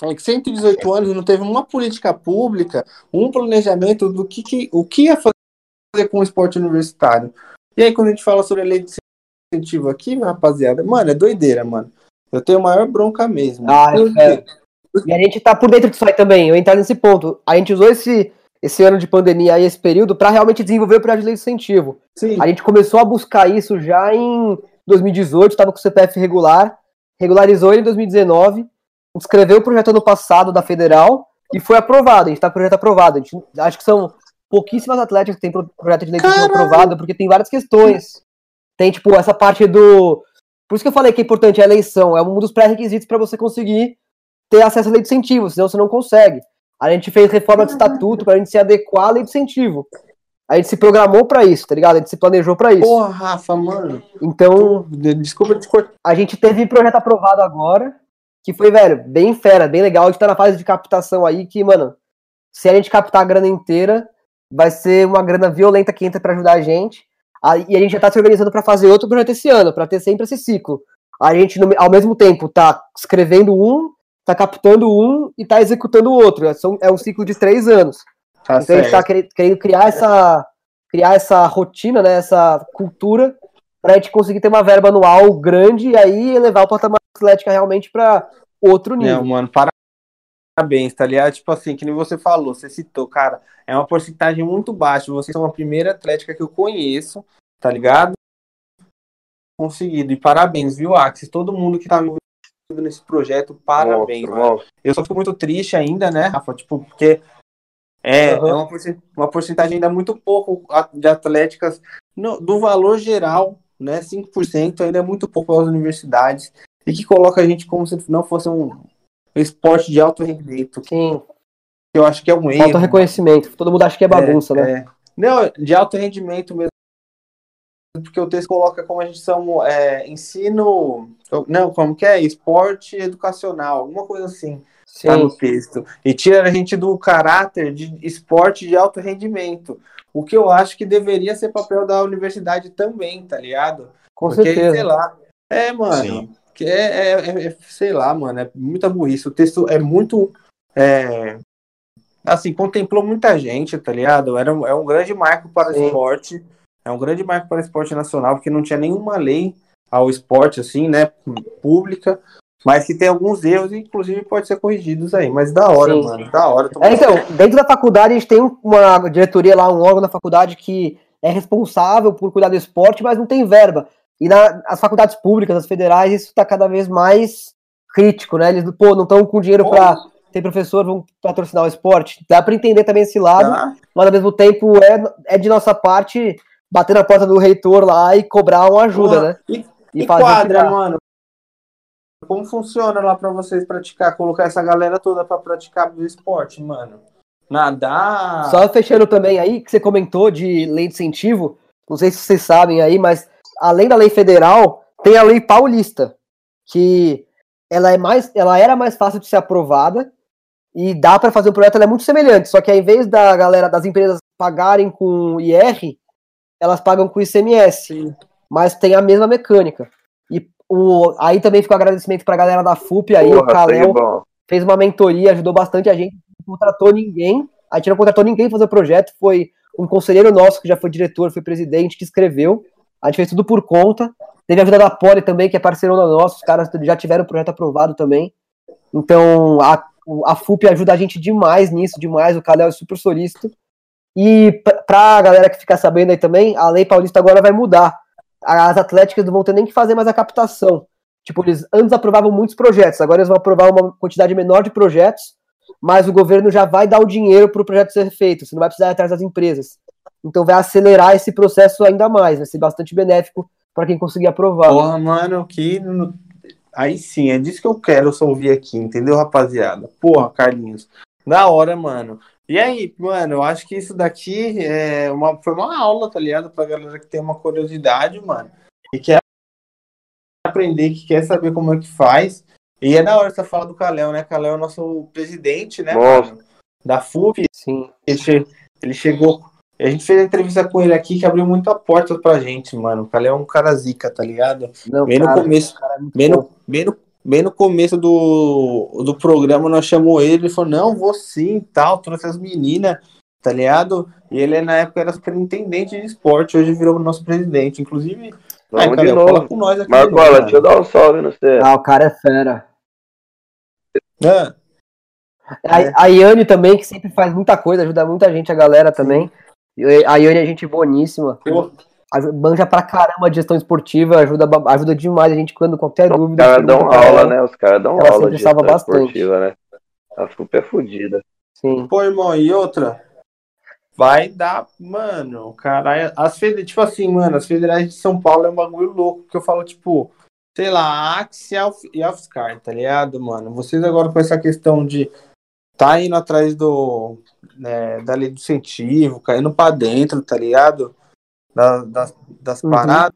é que 118 anos não teve uma política pública, um planejamento do que, que o que ia fazer com o esporte universitário. E aí, quando a gente fala sobre a lei de incentivo aqui, rapaziada, mano, é doideira, mano. Eu tenho maior bronca mesmo. Ah, é. E a gente tá por dentro disso aí também, eu entrar nesse ponto. A gente usou esse esse ano de pandemia e esse período para realmente desenvolver o projeto de lei de incentivo. Sim. A gente começou a buscar isso já em 2018, estava com o CPF regular, regularizou ele em 2019, escreveu o projeto ano passado da federal e foi aprovado. A gente está com o projeto aprovado. A gente, acho que são pouquíssimas atletas que têm projeto de lei de incentivo aprovado, porque tem várias questões. Tem, tipo, essa parte do. Por isso que eu falei que é importante a eleição, é um dos pré-requisitos para você conseguir ter acesso à lei de incentivo, senão você não consegue. A gente fez reforma de estatuto para a gente se adequar à lei de incentivo. A gente se programou para isso, tá ligado? A gente se planejou para isso. Porra, Rafa, mano. Então, desculpa te cortar. A gente teve projeto aprovado agora, que foi, velho, bem fera, bem legal. A gente tá na fase de captação aí que, mano, se a gente captar a grana inteira, vai ser uma grana violenta que entra para ajudar a gente. E a gente já tá se organizando para fazer outro projeto esse ano, para ter sempre esse ciclo. A gente, ao mesmo tempo, tá escrevendo um tá captando um e tá executando o outro. É, é um ciclo de três anos. Tá então a gente tá querendo criar essa, criar essa rotina, né, essa cultura, pra gente conseguir ter uma verba anual grande e aí elevar o patamar atlética realmente para outro nível. É, mano, para parabéns, tá ligado? Tipo assim, que nem você falou, você citou, cara, é uma porcentagem muito baixa. Vocês são a primeira atlética que eu conheço, tá ligado? Conseguido. E parabéns, viu, Axis? Todo mundo que tá envolvido nesse projeto, parabéns. Monstro. Eu só fico muito triste ainda, né, Rafa? Tipo, porque é, Uhum. é uma, uma porcentagem ainda muito pouco de atléticas no- do valor geral, né? 5% ainda é muito pouco para as universidades e que coloca a gente como se não fosse um, esporte de alto rendimento, Sim, eu acho que é um erro. falta reconhecimento. Todo mundo acha que é bagunça, né? É. Não, de alto rendimento mesmo. Porque o texto coloca como a gente são é, ensino. Não, como que é? Esporte educacional, alguma coisa assim. Tá Sim, no texto. E tira a gente do caráter de esporte de alto rendimento. O que eu acho que deveria ser papel da universidade também, tá ligado? com Porque, certeza. sei lá. É, mano. Sim. Que é, é- é- é- sei lá, mano. É muita burrice. O texto é muito. é, assim, contemplou muita gente, tá ligado? Era, é um grande marco para o Sim. esporte. É um grande marco para o esporte nacional, porque não tinha nenhuma lei ao esporte, assim, né? Pública. Mas que tem alguns erros, e inclusive pode ser corrigidos aí. Mas da hora, Sim. mano. Da hora. É, então, dentro da faculdade a gente tem um- uma diretoria lá, um órgão da faculdade que é responsável por cuidar do esporte, mas não tem verba. E na- as faculdades públicas, as federais, isso está cada vez mais crítico, né? Eles, pô, não estão com dinheiro para ter professor, vão patrocinar o esporte. Dá para entender também esse lado, Tá? mas ao mesmo tempo é, é de nossa parte bater na porta do reitor lá e cobrar uma ajuda, Porra, né? E, E e quadra, mano? Como funciona lá pra vocês praticar? Colocar essa galera toda pra praticar o esporte, mano? Nadar. Só fechando também aí, que você comentou de lei de incentivo, não sei se vocês sabem aí, mas além da lei federal, tem a lei paulista, que ela é mais, ela era mais fácil de ser aprovada e dá para fazer um projeto, ela é muito semelhante, só que ao invés da galera das empresas pagarem com IR, elas pagam com ICMS, Sim. mas tem a mesma mecânica. E o, aí também fica o agradecimento pra galera da FUP aí, o Porra, Kalel bom. fez uma mentoria, ajudou bastante a gente, não contratou ninguém, a gente não contratou ninguém fazer o projeto, foi um conselheiro nosso que já foi diretor, foi presidente, que escreveu, a gente fez tudo por conta, teve a ajuda da Poli também, que é parceirona nossa, os caras já tiveram o projeto aprovado também, então a, a FUP ajuda a gente demais nisso, demais, o Kalel é super solícito, e pra- pra galera que ficar sabendo aí também, a lei paulista agora vai mudar, as atléticas não vão ter nem que fazer mais a captação, Tipo, eles antes aprovavam muitos projetos, agora eles vão aprovar uma quantidade menor de projetos, mas o governo já vai dar o dinheiro para o projeto ser feito, você não vai precisar ir atrás das empresas. Então vai acelerar esse processo ainda mais, vai ser bastante benéfico para quem conseguir aprovar. Porra, mano, que. Aí sim, é disso que eu quero só ouvir aqui, entendeu, rapaziada? Porra, Carlinhos. Da hora, mano. E aí, mano, eu acho que isso daqui é uma, foi uma aula, tá ligado? Pra galera que tem uma curiosidade, mano. E quer aprender, que quer saber como é que faz. E é da hora essa fala do Calel, né? Calel é o nosso presidente, né, mano? Da FUP. Sim. Ele, che- ele chegou. A gente fez a entrevista com ele aqui que abriu muita porta pra gente, mano. O Calel é um cara zica, tá ligado? Não, Bem no cara, começo. cara é Bem no, bem, no, bem no começo do, do programa, nós chamou ele, ele falou, não, vou sim, tal, trouxe as meninas, tá ligado? E ele, na época, era superintendente de esporte, hoje virou nosso presidente. Inclusive, Vamos aí, de Calil, fala novo. com nós aqui. Marcola, mano. deixa eu dar um salve no você. Ah, o cara é fera. Ah, A, É. a Iane também, que sempre faz muita coisa, ajuda muita gente, a galera também. E A Iane é gente boníssima. pô, Manja pra caramba de gestão esportiva, ajuda, ajuda demais a gente quando qualquer Os dúvida. caras pergunta dão aula, ela. né? Os caras dão Ela aula de gestão bastante. esportiva, né? A FUP é fodida. Sim. pô, irmão, e outra? Vai dar, mano, caralho. As federais, tipo assim, mano, as federais de São Paulo é um bagulho louco, que eu falo, tipo, sei lá, a Axe e a a UFSCar, tá ligado, mano? Vocês agora com essa questão de tá indo atrás do né, da lei do incentivo, caindo pra dentro, tá ligado? Da- das, das Uhum. paradas.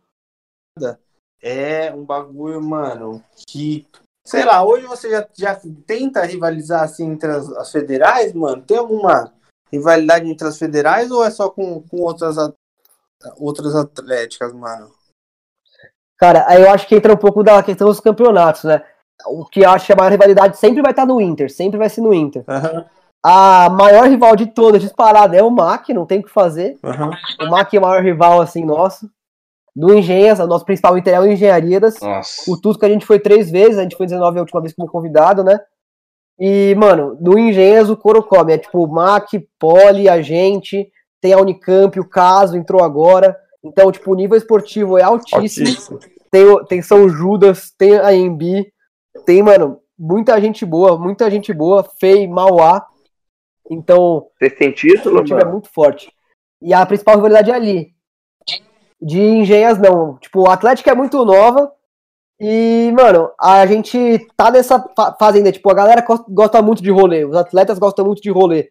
É um bagulho, mano, que. Sei lá, hoje você já, já tenta rivalizar assim entre as, as federais, mano? Tem alguma rivalidade entre as federais ou é só com, com outras, outras atléticas, mano? Cara, aí eu acho que entra um pouco da questão dos campeonatos, né? O que eu acho que a maior rivalidade sempre vai estar no Inter, sempre vai ser no Inter. Aham, A maior rival de todas, disparada, é o MAC, não tem o que fazer. aham. O MAC é o maior rival, assim, nosso. Do Engenhas, o nosso principal Inter é o Engenharias. Nossa. O Tusco a gente foi três vezes, a gente foi 19 a última vez como convidado, né? E, mano, no Engenhas o couro come. É tipo Mac, Poli, a gente, tem a Unicamp, o caso entrou agora. Então, tipo, o nível esportivo é altíssimo. Altíssimo. Tem, tem São Judas, tem a Embi, tem, mano, muita gente boa, muita gente boa, Fei, Mauá. Então, Vocês têm o título, time é muito forte. E a principal rivalidade é ali. De Engenhas, não. Tipo, o Atlético é muito nova. E, mano, a gente tá nessa fa- fase ainda. Tipo, a galera gosta muito de rolê. Os atletas gostam muito de rolê.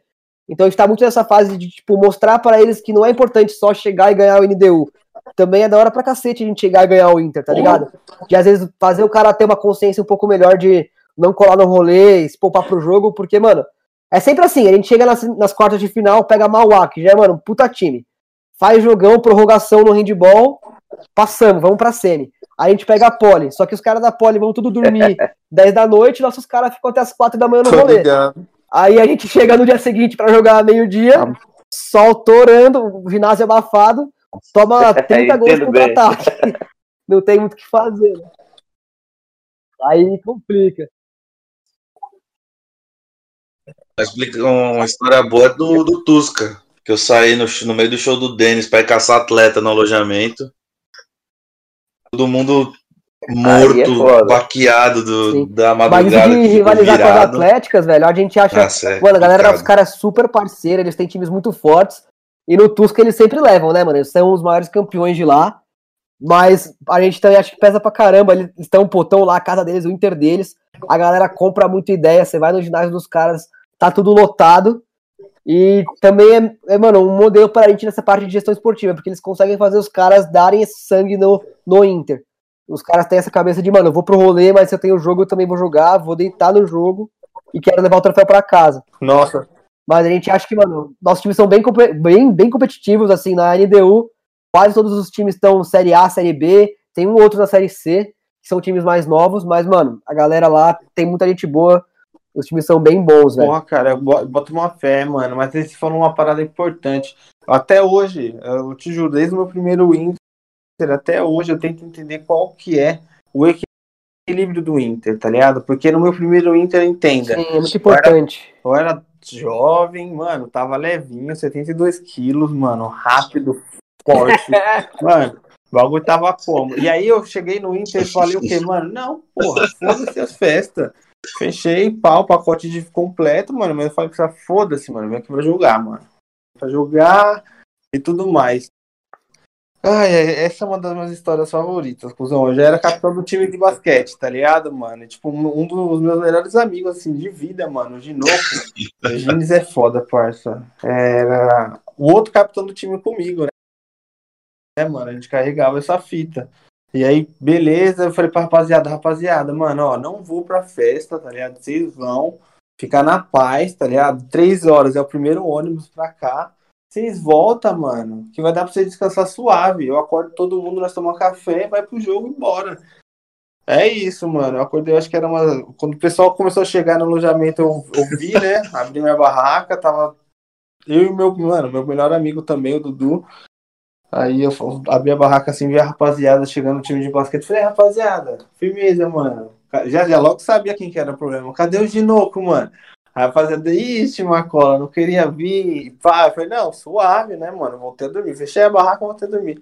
Então a gente tá muito nessa fase de, tipo, mostrar pra eles que não é importante só chegar e ganhar o NDU. Também é da hora pra cacete a gente chegar e ganhar o Inter, tá ligado? De às vezes fazer o cara ter uma consciência um pouco melhor de não colar no rolê, se poupar pro jogo, porque, mano, é sempre assim, a gente chega nas, nas quartas de final, pega Mauá, que já é, mano, puta time. Faz jogão, prorrogação no handball, passamos, vamos pra semi. Aí a gente pega a Poli, só que os caras da Poli vão tudo dormir [laughs] 10 da noite, nossos caras ficam até as 4 da manhã no Tô rolê. ligado. Aí a gente chega no dia seguinte pra jogar meio-dia, Ah. sol torando, o ginásio abafado, toma [laughs] 30 gols Entendo contra bem. ataque. [laughs] Não tem muito o que fazer. né? Aí complica. Explica uma história boa do, do Tusca. Que eu saí no, no meio do show do Denis pra ir caçar atleta no alojamento. Todo mundo é morto, foda. baqueado do, Sim. da Mas madrugada. de que ficou rivalizar com as atléticas, velho, a gente acha. Nossa, é mano, a galera dos complicado. caras é super parceira, eles têm times muito fortes. E no Tusca eles sempre levam, né, mano? Eles são os maiores campeões de lá. Mas a gente também acha que pesa pra caramba. Eles estão, pô, tão lá, a casa deles, o Inter deles. A galera compra muita ideia. Você vai no ginásio dos caras, tá tudo lotado. E também é, é, mano, um modelo pra gente nessa parte de gestão esportiva, porque eles conseguem fazer os caras darem esse sangue no, no Inter. Os caras têm essa cabeça de, mano, eu vou pro rolê, mas se eu tenho jogo, eu também vou jogar, vou deitar no jogo e quero levar o troféu pra casa. Nossa, Mas a gente acha que, mano, nossos times são bem, bem, bem competitivos, assim, na NDU. Quase todos os times estão Série A, Série B. Tem um outro na Série C, que são times mais novos. Mas, mano, a galera lá tem muita gente boa. Os times são bem bons, velho. porra, cara, eu bo- boto uma fé, mano. Mas eles falou uma parada importante. Até hoje, eu te juro, desde o meu primeiro Inter, até hoje eu tento entender qual que é o equilíbrio do Inter, tá ligado? Porque no meu primeiro Inter, entenda, Sim, é muito importante. eu era jovem, mano, tava levinho, 72 quilos, mano, rápido, forte. [laughs] mano, o bagulho tava como? E aí eu cheguei no Inter e falei o quê, mano? Não, porra, foda-se as festas. Fechei, pau, pacote de completo, mano, mas eu falei pra foda-se, mano, vem aqui pra jogar, mano. Pra jogar e tudo mais. Ai, essa é uma das minhas histórias favoritas, cuzão. Eu já era capitão do time de basquete, tá ligado, mano? E, tipo, um dos meus melhores amigos, assim, de vida, mano, o Ginoco. o Gines é foda, parça. Era o outro capitão do time comigo, né? É, mano, a gente carregava essa fita. E aí, beleza, eu falei pra rapaziada, rapaziada, mano, ó, não vou pra festa, tá ligado? Vocês vão ficar na paz, tá ligado? Três horas é o primeiro ônibus pra cá. Vocês voltam, mano, que vai dar pra vocês descansar suave. Eu acordo todo mundo, nós tomamos café, vai pro jogo e bora. É isso, mano. Eu acordei, acho que era uma. Quando o pessoal começou a chegar no alojamento, eu, eu vi, né? Abri minha barraca, tava. Eu e meu, mano, meu melhor amigo também, o Dudu. Aí eu abri a barraca assim, vi a rapaziada chegando no time de basquete. Falei, rapaziada, firmeza, mano. Já, já logo sabia quem que era o problema. Cadê o Ginoco, mano? A rapaziada, ixi, Marcola, não queria vir. Pá, eu falei, não, suave, né, mano? Voltei a dormir. Fechei a barraca, voltei a dormir.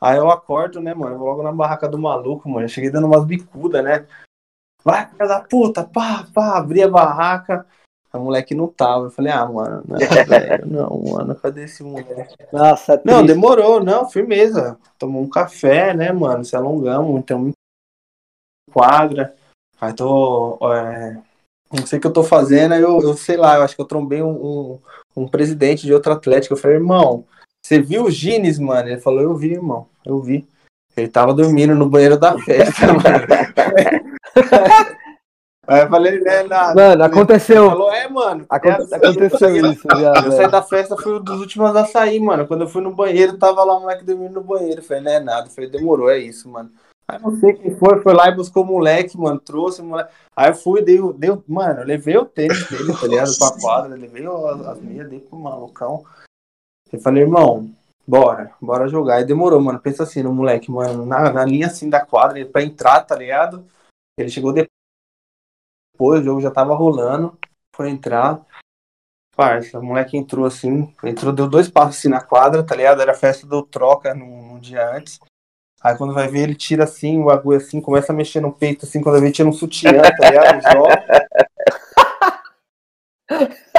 Aí eu acordo, né, mano? Vou logo na barraca do maluco, mano. Eu cheguei dando umas bicudas, né? Vai, filha da puta, pá, pá, abri a barraca. A moleque não tava. Eu falei, ah, mano, não, [laughs] velho, não, mano, cadê esse moleque? Nossa, é Não, demorou, não, firmeza. Tomou um café, né, mano? Se alongamos, então em quadra. Aí tô. é, não sei o que eu tô fazendo, aí eu, eu sei lá, eu acho que eu trombei um, um, um presidente de outro atlético. Eu falei, irmão, você viu o Gines, mano? Ele falou, eu vi, irmão, eu vi. Ele tava dormindo no banheiro da festa, [laughs] mano. [laughs] Aí eu falei, né, nada. Mano, Ele aconteceu. falou, é, mano. Aconte- é assim, aconteceu eu- isso já, eu saí velho. da festa, fui um dos últimos a sair, mano. Quando eu fui no banheiro, tava lá o moleque dormindo no banheiro. Eu Falei, não é nada. Eu Falei, demorou, é isso, mano. Aí não sei quem foi, foi lá e buscou o moleque, mano. Trouxe o moleque. Aí eu fui, dei, dei, mano, eu levei o tênis dele, tá ligado? Pra quadra, levei as, as meias dele pro malucão. Eu falei, irmão, bora, bora jogar. Aí demorou, mano. Pensa assim no moleque, mano, na, na linha assim da quadra, ele pra entrar, tá ligado? Ele chegou depois depois, o jogo já tava rolando. Foi entrar. Parça, o moleque entrou assim, entrou, deu dois passos assim na quadra, tá ligado? Era a festa do troca num, num dia antes. Aí quando vai ver, ele tira assim, o bagulho assim, começa a mexer no peito, assim, quando vê, tira um sutiã, tá ligado?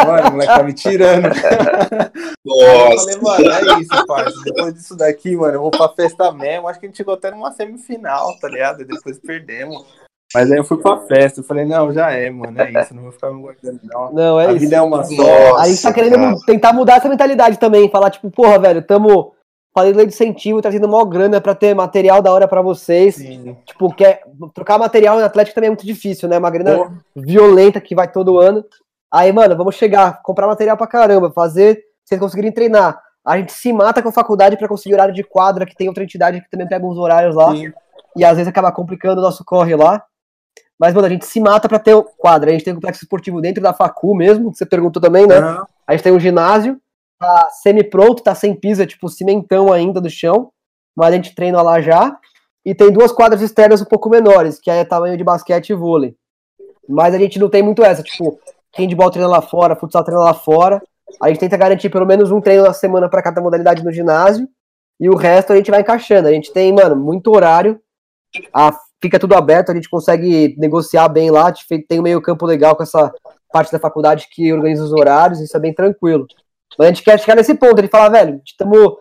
Mano, o moleque tá me tirando. [laughs] Aí eu falei, mano, é isso, parça. Depois disso daqui, mano, eu vou pra festa mesmo. Acho que a gente chegou até numa semifinal, tá ligado? E depois perdemos. Mas aí eu fui pra festa. Eu falei, não, já é, mano. É isso, não vou ficar me guardando, não. Não, é a isso. vida é uma só. Nossa, a gente tá querendo cara. tentar mudar essa mentalidade também. Falar, tipo, porra, velho, tamo fazendo lei de incentivo, trazendo maior grana pra ter material da hora pra vocês. Sim. Tipo, quer, trocar material no Atlético também é muito difícil, né? Uma grana Porra. violenta que vai todo ano. Aí, mano, vamos chegar, comprar material pra caramba, fazer, se vocês conseguirem treinar. A gente se mata com a faculdade pra conseguir horário de quadra, que tem outra entidade que também pega uns horários lá. Sim. e às vezes acaba complicando o nosso corre lá. Mas, mano, a gente se mata pra ter o quadra. A gente tem um complexo esportivo dentro da facu mesmo, que você perguntou também, né? Aham. A gente tem um ginásio, tá semi-pronto, tá sem pisa, tipo cimentão ainda do chão, mas a gente treina lá já. E tem duas quadras externas um pouco menores, que é tamanho de basquete e vôlei. Mas a gente não tem muito essa, tipo, handball treina lá fora, futsal treina lá fora. A gente tenta garantir pelo menos um treino na semana para cada modalidade no ginásio. E o resto a gente vai encaixando. A gente tem, mano, muito horário. A, fica tudo aberto, a gente consegue negociar bem lá. Tem um meio campo legal com essa parte da faculdade que organiza os horários, isso é bem tranquilo. Mas a gente quer chegar nesse ponto, de falar, velho, estamos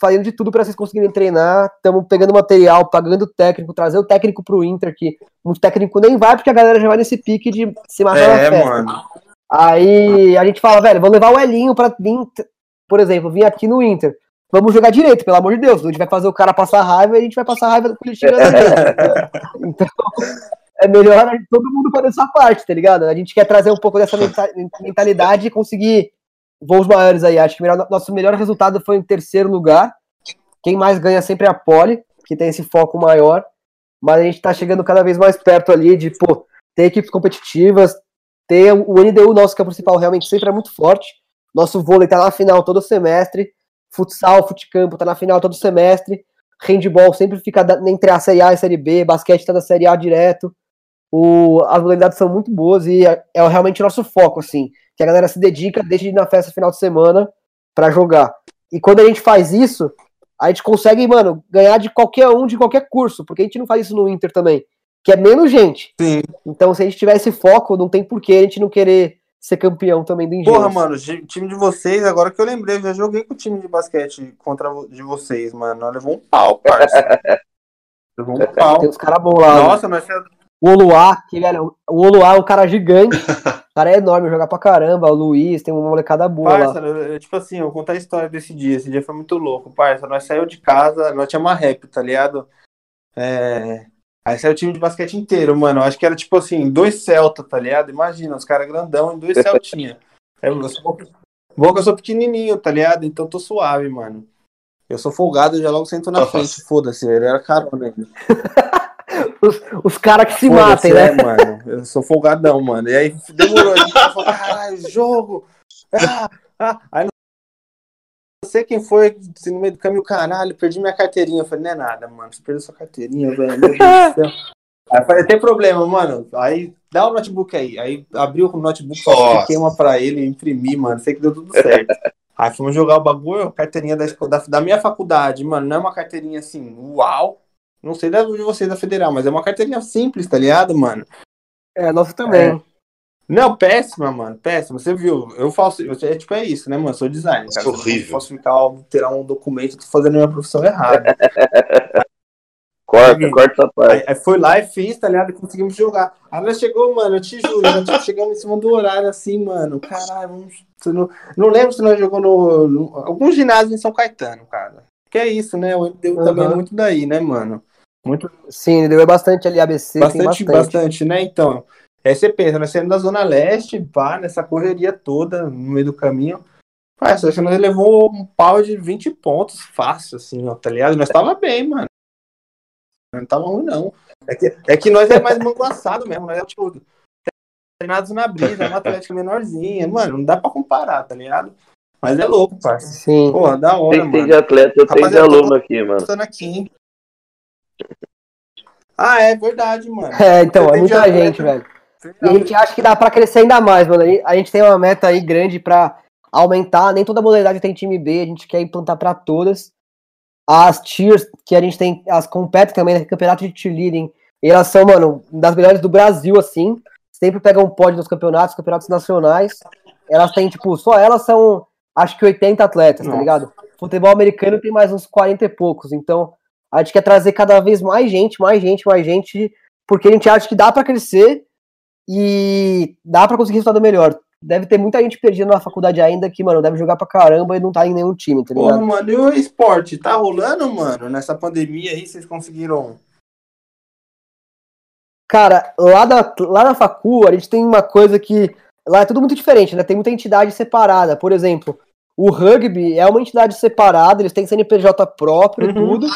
fazendo de tudo para vocês conseguirem treinar, estamos pegando material, pagando técnico, trazer o técnico pro Inter, que muito técnico nem vai, porque a galera já vai nesse pique de se matar na É, festa. mano. Aí a gente fala, velho, vou levar o Elinho pra vir, por exemplo, vir aqui no Inter. Vamos jogar direito, pelo amor de Deus. A gente vai fazer o cara passar raiva e a gente vai passar raiva quando ele chega na. [laughs] Então, é melhor todo mundo fazer essa parte, tá ligado? A gente quer trazer um pouco dessa menta- mentalidade e conseguir voos maiores aí. Acho que o melhor- nosso melhor resultado foi em terceiro lugar. Quem mais ganha sempre é a Poli, que tem esse foco maior. Mas a gente tá chegando cada vez mais perto ali de, pô, ter equipes competitivas, ter o NDU nosso, que é o principal, realmente sempre é muito forte. Nosso vôlei tá na final todo semestre. Futsal, futecampo tá na final todo semestre. Handball sempre fica entre a Série A e a Série B. Basquete tá na Série A direto. O, as modalidades são muito boas e é, é realmente o nosso foco, assim. Que a galera se dedica desde ir na festa final de semana pra jogar. E quando a gente faz isso, a gente consegue, mano, ganhar de qualquer um, de qualquer curso. Porque a gente não faz isso no Inter também. Que é menos gente. Sim. Então, se a gente tiver esse foco, não tem porquê a gente não querer ser campeão também do Engenhos. Porra, mano, o time de vocês, agora que eu lembrei, eu já joguei com o time de basquete contra de vocês, mano. Nós levou um pau, parça. [laughs] levou um pau. Tem uns caras bons lá. né? Nossa, nós O Oluá, que, velho, o Oluá é um cara gigante. [laughs] O cara é enorme, joga pra caramba. O Luiz, tem uma molecada boa Parça, lá. tipo assim, eu vou contar a história desse dia. Esse dia foi muito louco, parça. Nós saímos de casa, nós tinha uma rap, tá ligado? É... Aí saiu o time de basquete inteiro, mano. Acho que era tipo assim, dois Celta, tá ligado? Imagina, os caras grandão e dois [laughs] Celtinha. Eu, eu sou... Bom que eu sou pequenininho, tá ligado? Então tô suave, mano. Eu sou folgado, eu já logo sento na Nossa. frente. Foda-se, velho. Era carona ainda. [laughs] Os, os caras que se matem, né? é, mano. Eu sou folgadão, mano. E aí demorou, a gente falou, caralho, jogo! Ah, ah. Aí não sei quem foi, assim, no meio do caminho, caralho, perdi minha carteirinha. Eu falei, não é nada, mano. Você perdeu sua carteirinha, velho. Meu Deus do [laughs] céu. Aí eu falei, tem problema, mano. Aí dá o notebook aí. Aí abriu o notebook, Nossa. fiquei uma pra ele, imprimi, mano. Sei que deu tudo certo. [laughs] Aí fomos jogar o bagulho, carteirinha da, da, da minha faculdade, mano. Não é uma carteirinha assim, uau. Não sei da de vocês da Federal, mas é uma carteirinha simples, tá ligado, mano? É, nosso também. Não, péssima, mano. Péssima. Você viu? Eu faço. eu- É tipo, é isso, né, mano? Eu sou designer. É Cara. Se eu horrível. não falsificar, alterar um documento, eu tô fazendo a minha profissão errada. [laughs] Corta, Sim. corta essa parte. aí, aí foi lá e fiz, tá ligado? E conseguimos jogar. Aí nós chegou, mano, eu te juro, nós [laughs] chegamos em cima do horário assim, mano. Caralho, vamos- você não, não lembro se nós jogou no, no- algum ginásio em São Caetano, cara. Que é isso, né? O MDU também é muito daí, né, mano? Muito Sim, deu bastante ali ABC, tem bastante, bastante. bastante, né? Então, aí você pensa, nós saímos da Zona Leste, pá, nessa correria toda, no meio do caminho. Pá, só que nós levou um pau de 20 pontos fácil, assim, ó, tá ligado? Nós tava bem, mano. Não tava ruim, não. É que, é que nós é mais manguaçado mesmo, nós é tipo, treinados na brisa, é uma atlética menorzinha, mano, não dá pra comparar, tá ligado? Mas é louco, parça. Sim. Porra, da hora, Tem mano. de atleta, tem de Rapaziada, aluno aqui, mano. Aqui. Ah, é verdade, mano. É, então, é Tem muita de gente, velho. E a gente acha que dá pra crescer ainda mais, mano. A gente tem uma meta aí grande pra aumentar. Nem toda modalidade tem time B, a gente quer implantar pra todas. As tiers que a gente tem, as compete também, né, campeonato de cheerleading, elas são, mano, das melhores do Brasil, assim. Sempre pegam um pódio nos campeonatos, campeonatos nacionais. Elas têm, tipo, só elas são, acho que 80 atletas, tá Nossa. ligado? Futebol americano tem mais uns 40 e poucos. Então, a gente quer trazer cada vez mais gente, mais gente, mais gente, porque a gente acha que dá pra crescer e dá pra conseguir resultado melhor. Deve ter muita gente perdida na faculdade ainda que, mano, deve jogar pra caramba e não tá em nenhum time, tá ligado? mano, e o esporte? Tá rolando, mano? Nessa pandemia aí, vocês conseguiram. Cara, lá, da, lá na facu, a gente tem uma coisa que. Lá é tudo muito diferente, né? Tem muita entidade separada. Por exemplo, o rugby é uma entidade separada, eles têm CNPJ próprio e Uhum. tudo,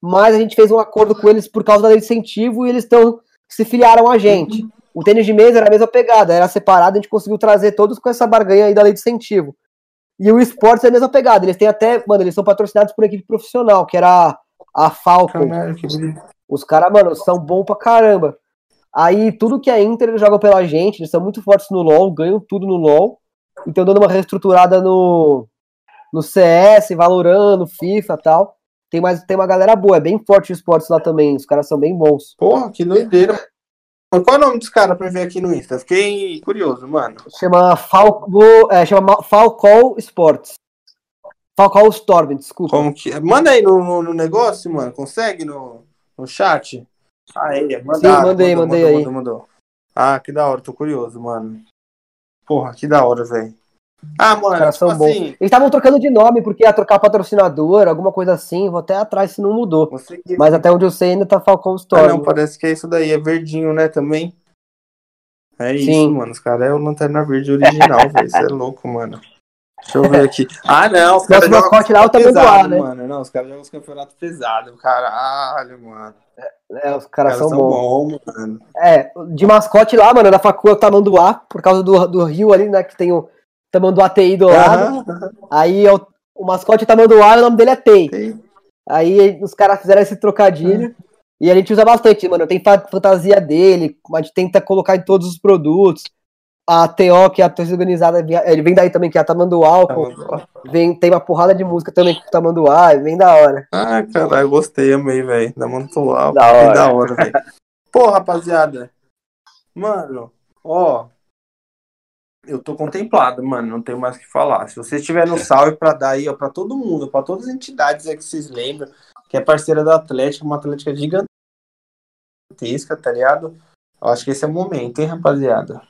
mas a gente fez um acordo com eles por causa da lei de incentivo e eles estão se filiaram a gente. O tênis de mesa era a mesma pegada, era separado, a gente conseguiu trazer todos com essa barganha aí da lei de incentivo. E o esportes é a mesma pegada, eles têm até, mano, eles são patrocinados por equipe profissional, que era a Falcon. Caralho, que Os caras, mano, são bons pra caramba. Aí tudo que é Inter eles jogam pela gente, eles são muito fortes no LoL, ganham tudo no LoL. Então dando uma reestruturada no, no CS, Valorant, FIFA e tal. Tem, mais, tem uma galera boa, é bem forte o esportes lá também, os caras são bem bons. Porra, que doideira. Qual é o nome dos caras pra ver aqui no Insta? Fiquei curioso, mano. Chama Falco, é, chama Falcol Sports. Falcol Storm, desculpa. Como que. Manda aí no, no, no negócio, mano. Consegue no, no chat? Aí, manda. Sim, mandei, mandei aí. Mandou, mandou. Ah, que da hora, tô curioso, mano. Porra, que da hora, velho. Ah, mano, Os caras tipo são bons. assim. Eles estavam trocando de nome porque ia trocar patrocinador, alguma coisa assim. Vou até atrás se não mudou. Mas até onde eu sei ainda tá Falcon Ah, Storm. não, parece que é isso daí, é verdinho, né, também. É isso, Sim. mano. Os caras é o Lanterna Verde original, [laughs] velho. Você é louco, mano. Deixa eu ver aqui. [laughs] Ah, não, os caras jogam mascote lá é o pesado, ar, né? mano. Não, os caras jogam os campeonatos pesados. Caralho, mano. É, os Os caras são bons. bons, mano. É, de mascote lá, mano, da facu é o Tamanduá, por causa do, do rio ali, né, que tem o Tamanduá TI do lado. Aham, Aí é o, o mascote Tamanduá e o nome dele é TEI. Aí os caras fizeram esse trocadilho. E a gente usa bastante, mano. Tem fa- fantasia dele, a gente tenta colocar em todos os produtos. A TO, que é a torcida organizada, ele vem daí também, que é a Tamanduá. Vem, tem uma porrada de música também com o Tamanduá, é bem da hora. Ah, caralho, gostei, amei, velho. Da Mantual. Da hora. Da hora, velho. Pô, rapaziada. Mano, ó. Eu tô contemplado, mano. Não tenho mais o que falar. Se vocês tiverem um salve pra dar aí, ó, pra todo mundo, pra todas as entidades aí que vocês lembram, que é parceira da Atlética, uma Atlética gigantesca, tá ligado? Eu acho que esse é o momento, hein, rapaziada?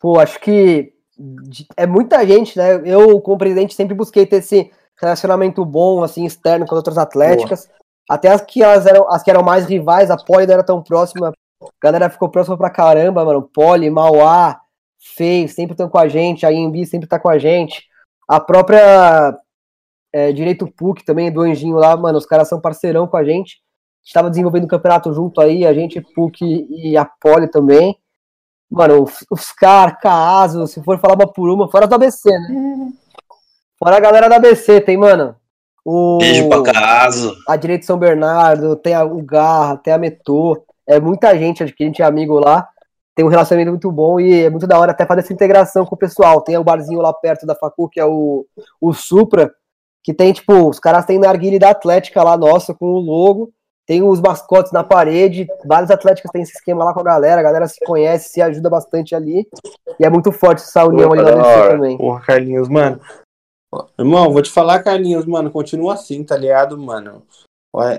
Pô, acho que é muita gente, né? Eu, como presidente, sempre busquei ter esse relacionamento bom, assim, externo com as outras atléticas. Até as que, elas eram, as que eram mais rivais, a Poli não era tão próxima. A galera ficou próxima pra caramba, mano. Poli, Mauá, Fei, sempre estão com a gente. A IMB sempre tá com a gente. A própria é, Direito PUC também, do Anjinho lá, mano. Os caras são parceirão com a gente. A gente tava desenvolvendo um campeonato junto aí, a gente, PUC e a Poli também. Mano, os- os caras, Caso, se for falar uma por uma, fora do ABC, né? [laughs] Fora a galera da ABC, tem, mano. O, Beijo pra caso. a Direito São Bernardo, tem a, o Garra, tem a Metô. É muita gente, acho que a gente é amigo lá. Tem um relacionamento muito bom e é muito da hora até fazer essa integração com o pessoal. Tem o barzinho lá perto da Facu, que é o, o Supra, que tem, tipo, os caras têm narguile da Atlética lá, nossa, com o logo. Tem os mascotes na parede, vários atléticos têm esse esquema lá com a galera, a galera se conhece, se ajuda bastante ali. E é muito forte essa união ali Opa, na hora. também. Porra, Carlinhos, mano. Irmão, vou te falar, Carlinhos, mano, continua assim, tá ligado, mano?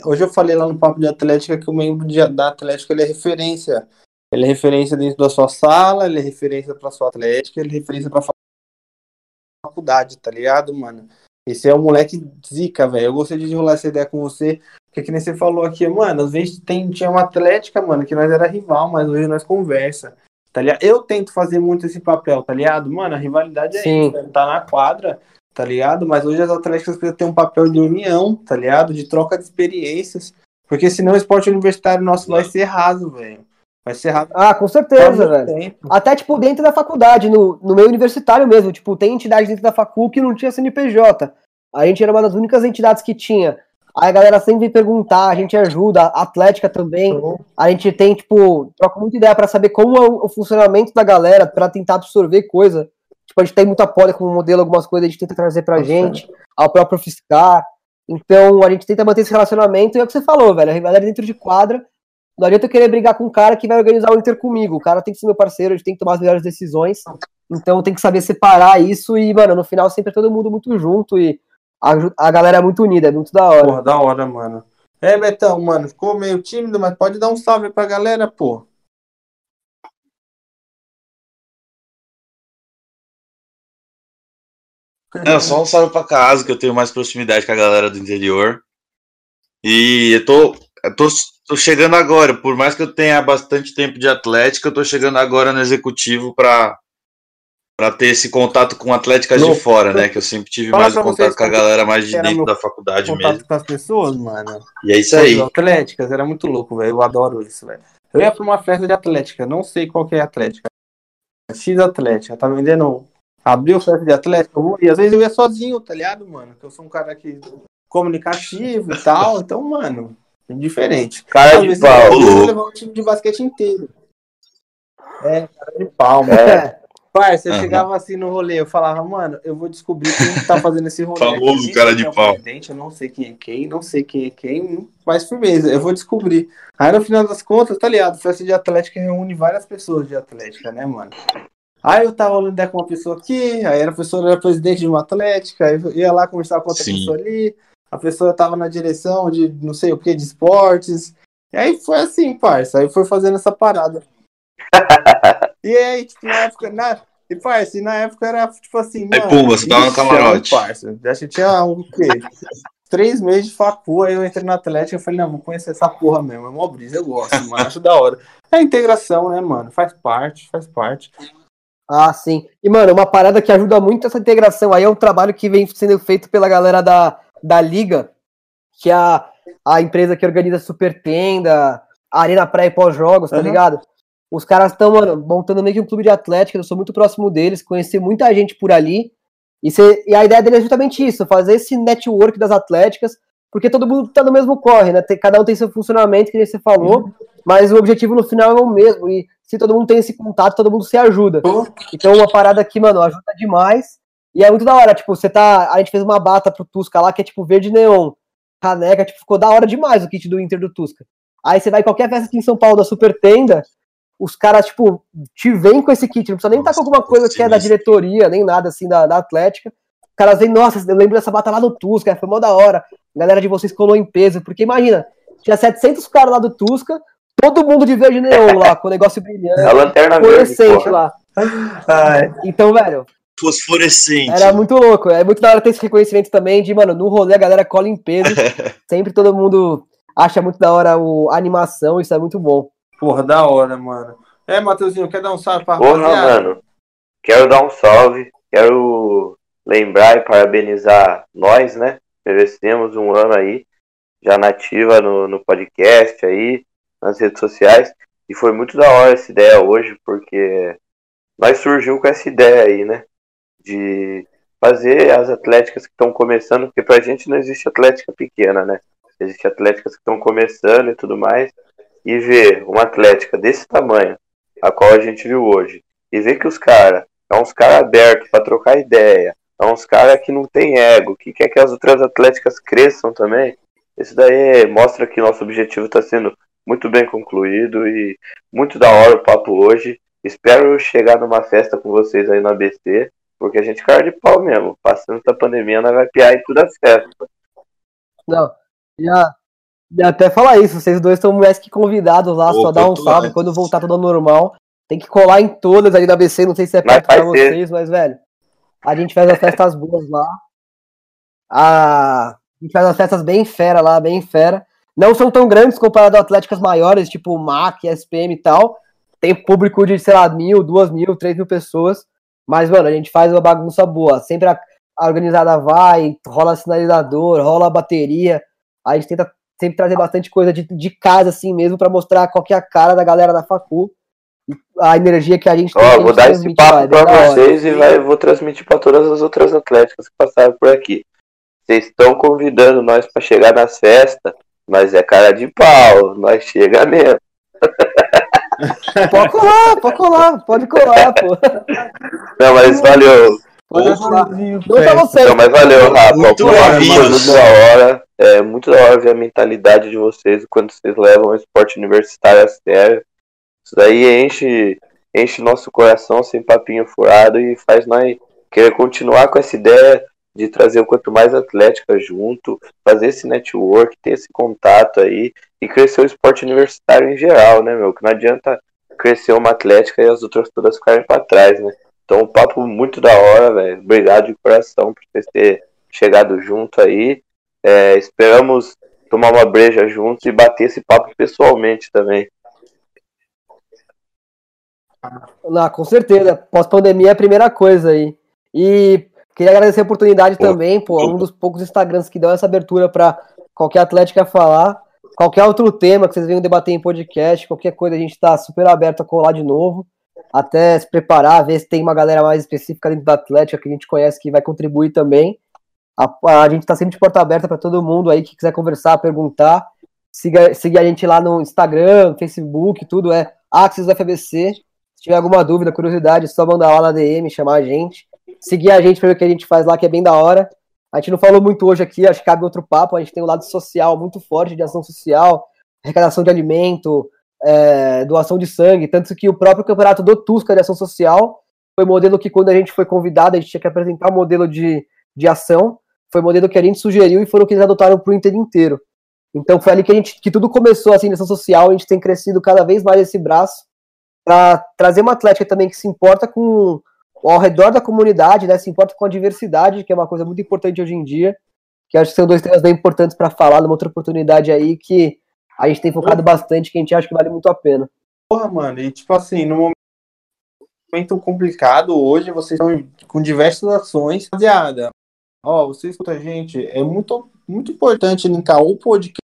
Hoje eu falei lá no Papo de Atlética que o membro da Atlética ele é referência. Ele é referência dentro da sua sala, ele é referência pra sua Atlética, ele é referência pra fa- faculdade, tá ligado, mano? Esse é um moleque zica, velho. Eu gostei de rolar essa ideia com você, porque que nem você falou aqui, mano, às vezes tem, tinha uma Atlética, mano, que nós era rival, mas hoje nós conversa. Tá ligado? Eu tento fazer muito esse papel, tá ligado? Mano, a rivalidade é Sim. isso, tá na quadra, tá ligado? Mas hoje as atléticas precisam ter um papel de união, tá ligado? De troca de experiências. Porque senão o esporte universitário nosso vai ser raso, velho. Vai ser raso. Ah, com certeza, velho. tempo. Até, tipo, dentro da faculdade, no, no meio universitário mesmo. Tipo, tem entidade dentro da facu que não tinha CNPJ. A gente era uma das únicas entidades que tinha. Aí a galera sempre vem perguntar, a gente ajuda, a Atlética também. A gente tem, tipo, troca muita ideia para saber como é o funcionamento da galera, para tentar absorver coisa. Tipo, a gente tem muita poli como modelo, algumas coisas a gente tenta trazer pra gente, ao próprio Fiscar. Então, a gente tenta manter esse relacionamento, e é o que você falou, velho. A galera dentro de quadra. Não adianta eu querer brigar com um cara que vai organizar o Inter comigo. O cara tem que ser meu parceiro, a gente tem que tomar as melhores decisões. Então tem que saber separar isso e, mano, no final sempre é todo mundo muito junto e a, a galera é muito unida, é muito da hora. Porra, da hora, mano. É, Betão, mano, ficou meio tímido, mas pode dar um salve pra galera, pô. Não, só um salve pra casa, que eu tenho mais proximidade com a galera do interior. E eu tô, tô, tô chegando agora, por mais que eu tenha bastante tempo de atlética, eu tô chegando agora no executivo pra, pra ter esse contato com atléticas de fora, né? Que eu sempre tive Fala mais contato vocês com a galera mais de dentro da faculdade Contato mesmo. com as pessoas, mano. E é isso aí. As atléticas, era muito louco, velho. Eu adoro isso, velho. Eu ia pra uma festa de atlética, não sei qual que é a atlética. X Atlética, tá vendendo. Abriu festa de atlética, eu vou, e às vezes eu ia sozinho, tá ligado, mano? Que eu sou um cara que comunicativo e tal, então, mano, diferente. Cara de pau. levar o time de basquete inteiro. É, cara de pau, mano. É, Pai, você Aham. chegava assim no rolê, eu falava, mano, eu vou descobrir quem tá fazendo esse rolê. Famoso aqui. cara de é pau. presidente, Eu não sei quem é quem, não sei quem é quem, mas firmeza, eu vou descobrir. Aí no final das contas, tá ligado? Festa de Atlética reúne várias pessoas de Atlética, né, mano? Aí eu tava olhando ideia com uma pessoa aqui, aí a pessoa era presidente de uma Atlética, aí eu ia lá conversar com outra Sim. pessoa ali, a pessoa tava na direção de não sei o que, de esportes. E aí foi assim, parça. Aí foi fazendo essa parada. [laughs] e aí, tipo, na época, na, e parça, e na época era tipo assim, Aí, mano. pumba, você tava no camarote. Parça. Acho que tinha um quê? Três meses de facu, aí eu entrei na Atlética e falei, não, vou conhecer essa porra mesmo. É mó brisa, eu gosto, [laughs] mano. Acho da hora. É a integração, né, mano? Faz parte, faz parte. Ah, sim. E, mano, uma parada que ajuda muito essa integração aí é um trabalho que vem sendo feito pela galera da, da Liga, que é a, a empresa que organiza Super Tenda, Arena Pré e pós-jogos, tá Uhum. ligado? Os caras estão, mano, montando meio que um clube de atlética, eu sou muito próximo deles, conheci muita gente por ali. E, cê- e a ideia deles é justamente isso, fazer esse network das atléticas, porque todo mundo tá no mesmo corre, né? Tem- cada um tem seu funcionamento, que nem você falou, mas o objetivo no final é o mesmo. E se todo mundo tem esse contato, todo mundo se ajuda. Pô, Então, uma parada que, mano, ajuda demais. E é muito da hora, tipo, você tá. A gente fez uma bata pro Tusca lá, que é tipo verde neon. Caneca, tipo, ficou da hora demais o kit do Inter do Tusca. Aí você vai em qualquer festa aqui em São Paulo da Super Tenda, os caras, tipo, te vêm com esse kit. Não precisa nem estar com alguma coisa que é da diretoria, nem nada assim da, da Atlética. Os caras vêm, nossa, eu lembro dessa bata lá no Tusca, foi mó da hora. A galera de vocês colou em peso, porque imagina, tinha 700 caras lá do Tusca, todo mundo de verde neon lá, com o negócio brilhante, [laughs] a lanterna verde, fluorescente lá. ai, Então, velho, Fosforescente. era muito louco. É muito da hora ter esse reconhecimento também de, mano, no rolê a galera cola em peso. [laughs] Sempre todo mundo acha muito da hora o, a animação, isso é muito bom. porra, da hora, mano. É, Matheusinho, quer dar um salve pra Porra, rapaziada? mano. Quero dar um salve. Quero lembrar e parabenizar nós, né? Merecemos um ano aí, já nativa no, no podcast aí, nas redes sociais. E foi muito da hora essa ideia hoje, porque nós surgiu com essa ideia aí, né? De fazer as atléticas que estão começando, porque pra gente não existe atlética pequena, né? Existe atléticas que estão começando e tudo mais. E ver uma atlética desse tamanho, a qual a gente viu hoje, e ver que os caras é uns caras abertos para trocar ideia, é uns caras que não tem ego, que quer que as outras atléticas cresçam também. Isso daí mostra que nosso objetivo está sendo muito bem concluído e muito da hora o papo hoje. Espero chegar numa festa com vocês aí no ABC, porque a gente cara de pau mesmo. Passando essa pandemia, nós vai piar em toda a festa. Não, já, já até falar isso, vocês dois estão mais que convidados lá, só Opa, dá um tô salve antes. quando voltar tudo ao normal. Tem que colar em todas ali da ABC, não sei se é perto pra ser. vocês, mas, velho, a gente faz as festas boas lá. A, a gente faz as festas bem fera lá, bem fera. Não são tão grandes comparado a atléticas maiores, tipo MAC, SPM e tal. Tem público de, sei lá, mil, duas mil, três mil pessoas. Mas, mano, a gente faz uma bagunça boa. Sempre a, a organizada vai, rola sinalizador, rola bateria. A gente tenta sempre trazer bastante coisa de, de casa, assim mesmo, pra mostrar qual que é a cara da galera da Facu. A energia que a gente tem. que a Ó, vou dar esse papo é da hora. vocês e vai, vou transmitir pra todas as outras atléticas que passaram por aqui. vocês estão convidando nós para chegar nas festas, mas é cara de pau, nós chega mesmo. [laughs] Pode colar, pode colar, pode colar, pô. Não, mas valeu. Pode. Não pra vocês. Não, mas valeu, Rafa. Muito da hora. É muito da hora ver a mentalidade de vocês quando vocês levam o esporte universitário a sério. Isso daí enche, enche nosso coração sem papinho furado e faz nós querer continuar com essa ideia de trazer o quanto mais atlética junto, fazer esse network, ter esse contato aí e crescer o esporte universitário em geral, né, meu? Que não adianta crescer uma atlética e as outras todas ficarem pra trás, né? Então, um papo muito da hora, velho. Obrigado de coração por vocês terem chegado junto aí. É, esperamos tomar uma breja juntos e bater esse papo pessoalmente também. Não, com certeza. Pós-pandemia é a primeira coisa aí. E queria agradecer a oportunidade Pô. também, pô, um dos poucos Instagrams que dão essa abertura para qualquer atlética falar. Qualquer outro tema que vocês venham debater em podcast, qualquer coisa, a gente está super aberto a colar de novo. Até se preparar, ver se tem uma galera mais específica dentro da Atlética que a gente conhece que vai contribuir também. A, a gente está sempre de porta aberta para todo mundo aí que quiser conversar, perguntar. Siga, siga a gente lá no Instagram, Facebook, tudo é Axis FBC. Se tiver alguma dúvida, curiosidade, é só mandar lá na DM, chamar a gente. Seguir a gente para ver o que a gente faz lá, que é bem da hora. A gente não falou muito hoje aqui, acho que cabe outro papo. A gente tem um lado social muito forte, de ação social, arrecadação de alimento, é, doação de sangue. Tanto que o próprio campeonato do Tusca de ação social foi modelo que, quando a gente foi convidado, a gente tinha que apresentar o modelo de, de ação. Foi modelo que a gente sugeriu e foram que eles adotaram para o Inter inteiro. Então foi ali que, a gente, que tudo começou assim nessa social. A gente tem crescido cada vez mais esse braço para trazer uma atlética também que se importa com ao redor da comunidade, né? Se importa com a diversidade, que é uma coisa muito importante hoje em dia. Que acho que são dois temas bem importantes para falar numa outra oportunidade aí que a gente tem focado bastante, que a gente acha que vale muito a pena. Porra, mano, e tipo assim, no momento complicado hoje, vocês estão com diversas ações. Rapaziada, ó, você escuta a gente, é muito, muito importante linkar o podcast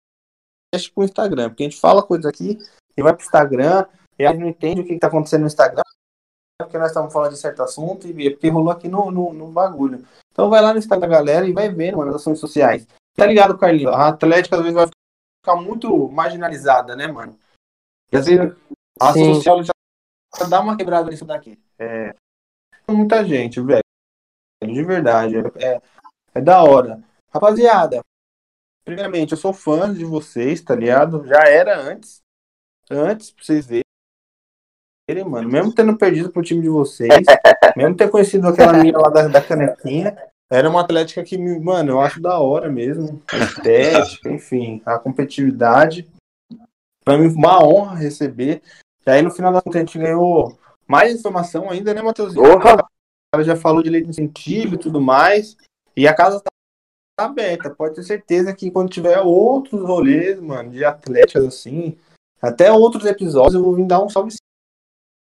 com o Instagram, porque a gente fala coisa aqui e vai pro Instagram, e a gente não entende o que, que tá acontecendo no Instagram, porque nós estamos falando de certo assunto e porque rolou aqui no, no, no bagulho. Então vai lá no Instagram da galera e vai ver, mano, as ações sociais. Tá ligado, Carlinhos? A Atlética às vezes vai ficar muito marginalizada, né, mano? E às vezes a Sim. social já dá uma quebrada nisso daqui. É. Muita gente, velho. De verdade. É, é da hora. Rapaziada, primeiramente, eu sou fã de vocês, tá ligado? Já era antes. Antes, pra vocês verem, mano. Mesmo tendo perdido pro time de vocês, [laughs] mesmo ter conhecido aquela menina lá da, da canequinha, era uma atlética que, mano, eu acho da hora mesmo. A estética, enfim, a competitividade. Pra mim, uma honra receber. E aí, no final da conta, a gente ganhou mais informação ainda, né! O cara já falou de lei de incentivo e tudo mais. E a casa tá, tá aberta. Pode ter certeza que quando tiver outros rolês, mano, de atletas assim, até outros episódios, eu vou vir dar um salve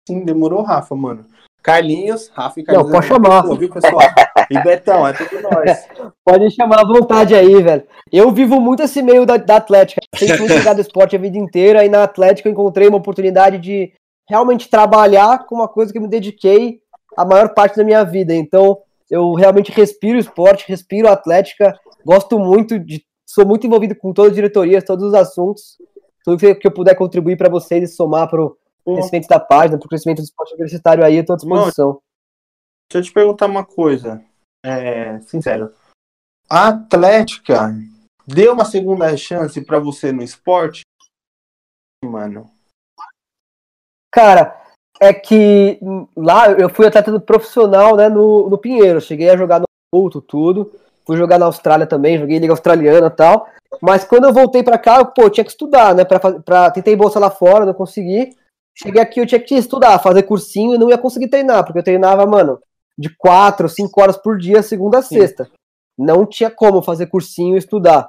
sim. Demorou, Rafa, mano. Carlinhos, Rafa e Carlinhos. Não, pode chamar. Viu, pessoal? E Betão, é tudo nós. [laughs] Pode chamar à vontade aí, velho. Eu vivo muito esse meio da, da Atlética. Sempre fui ligado ao esporte a vida inteira e na Atlética eu encontrei uma oportunidade de realmente trabalhar com uma coisa que eu me dediquei a maior parte da minha vida. Então, eu realmente respiro esporte, respiro Atlética, gosto muito de. Sou muito envolvido com todas as diretorias, todos os assuntos. Tudo que que eu puder contribuir para vocês e somar para o crescimento da página, para o crescimento do esporte universitário aí, eu estou à disposição. Deixa eu te perguntar uma coisa. É, sincero. A Atlética deu uma segunda chance pra você no esporte? Mano. Cara, é que lá eu fui atleta do profissional, né, no, no Pinheiro. Cheguei a jogar no Couto, tudo. Fui jogar na Austrália também, joguei Liga Australiana e tal. Mas quando eu voltei pra cá, eu, pô, tinha que estudar, né? Pra, pra, tentei bolsa lá fora, não consegui. Cheguei aqui, eu tinha que estudar, fazer cursinho e não ia conseguir treinar, porque eu treinava, mano, de quatro, cinco horas por dia, segunda a Sim. sexta. Não tinha como fazer cursinho e estudar.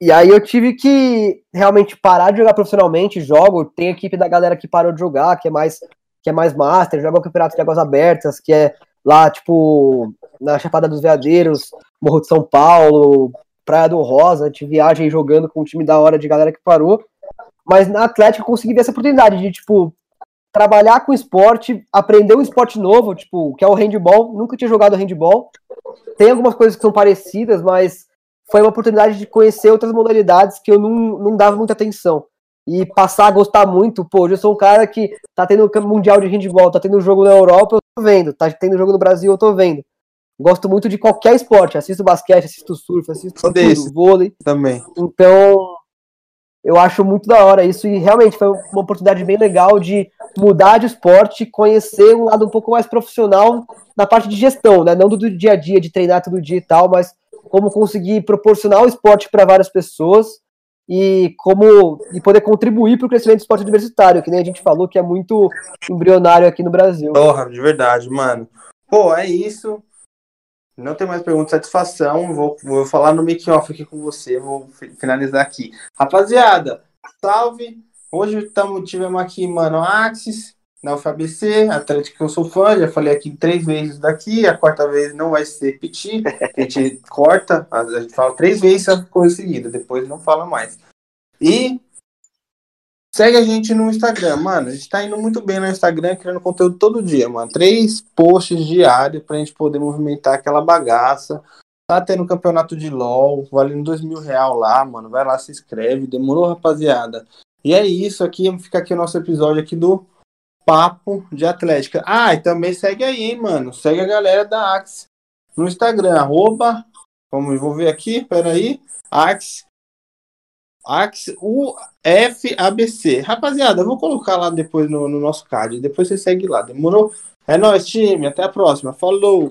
E aí eu tive que realmente parar de jogar profissionalmente, jogo, tem equipe da galera que parou de jogar, que é mais que é mais master, joga o campeonato de águas abertas, que é lá, tipo, na Chapada dos Veadeiros, Morro de São Paulo, Praia do Rosa, a gente viaja jogando com um time da hora de galera que parou. Mas na Atlética eu consegui ver essa oportunidade de, tipo, trabalhar com esporte, aprender um esporte novo, tipo, que é o handball. Nunca tinha jogado handball. Tem algumas coisas que são parecidas, mas foi uma oportunidade de conhecer outras modalidades que eu não, não dava muita atenção. E passar a gostar muito, pô, eu sou um cara que tá tendo Mundial de Handball, tá tendo jogo na Europa, eu tô vendo, tá tendo jogo no Brasil, eu tô vendo. Gosto muito de qualquer esporte, assisto basquete, assisto surf, assisto tudo, vôlei. Também. Então, eu acho muito da hora isso e realmente foi uma oportunidade bem legal de mudar de esporte, conhecer um lado um pouco mais profissional na parte de gestão, né? Não do dia a dia, de treinar todo dia e tal, mas como conseguir proporcionar o esporte para várias pessoas e como e poder contribuir para o crescimento do esporte universitário, que nem a gente falou que é muito embrionário aqui no Brasil. Porra, de verdade, mano. Pô, é isso. Não tem mais pergunta, satisfação. Vou, vou falar no make off aqui com você. Vou finalizar aqui. Rapaziada, salve. Hoje tamo, tivemos aqui, mano, Axis, na UFABC, Atlético que eu sou fã, já falei aqui três vezes daqui, a quarta vez não vai ser repetir, a gente [laughs] corta, a gente fala três vezes a coisa seguida, depois não fala mais. E Segue a gente no Instagram, mano. A gente tá indo muito bem no Instagram, criando conteúdo todo dia, mano. Três posts diários pra gente poder movimentar aquela bagaça. Tá tendo campeonato de LOL, valendo dois mil real lá, mano. Vai lá, se inscreve. Demorou, rapaziada? E é isso aqui, fica aqui o nosso episódio aqui do Papo de Atlética. Ah, e também segue aí, hein, mano. Segue a galera da Axe no Instagram, arroba, vamos, vou ver aqui, peraí, Axe Ax, UFABC. Rapaziada, eu vou colocar lá depois no, no nosso card. Depois você segue lá. Demorou? É nóis, time. Até a próxima. Falou!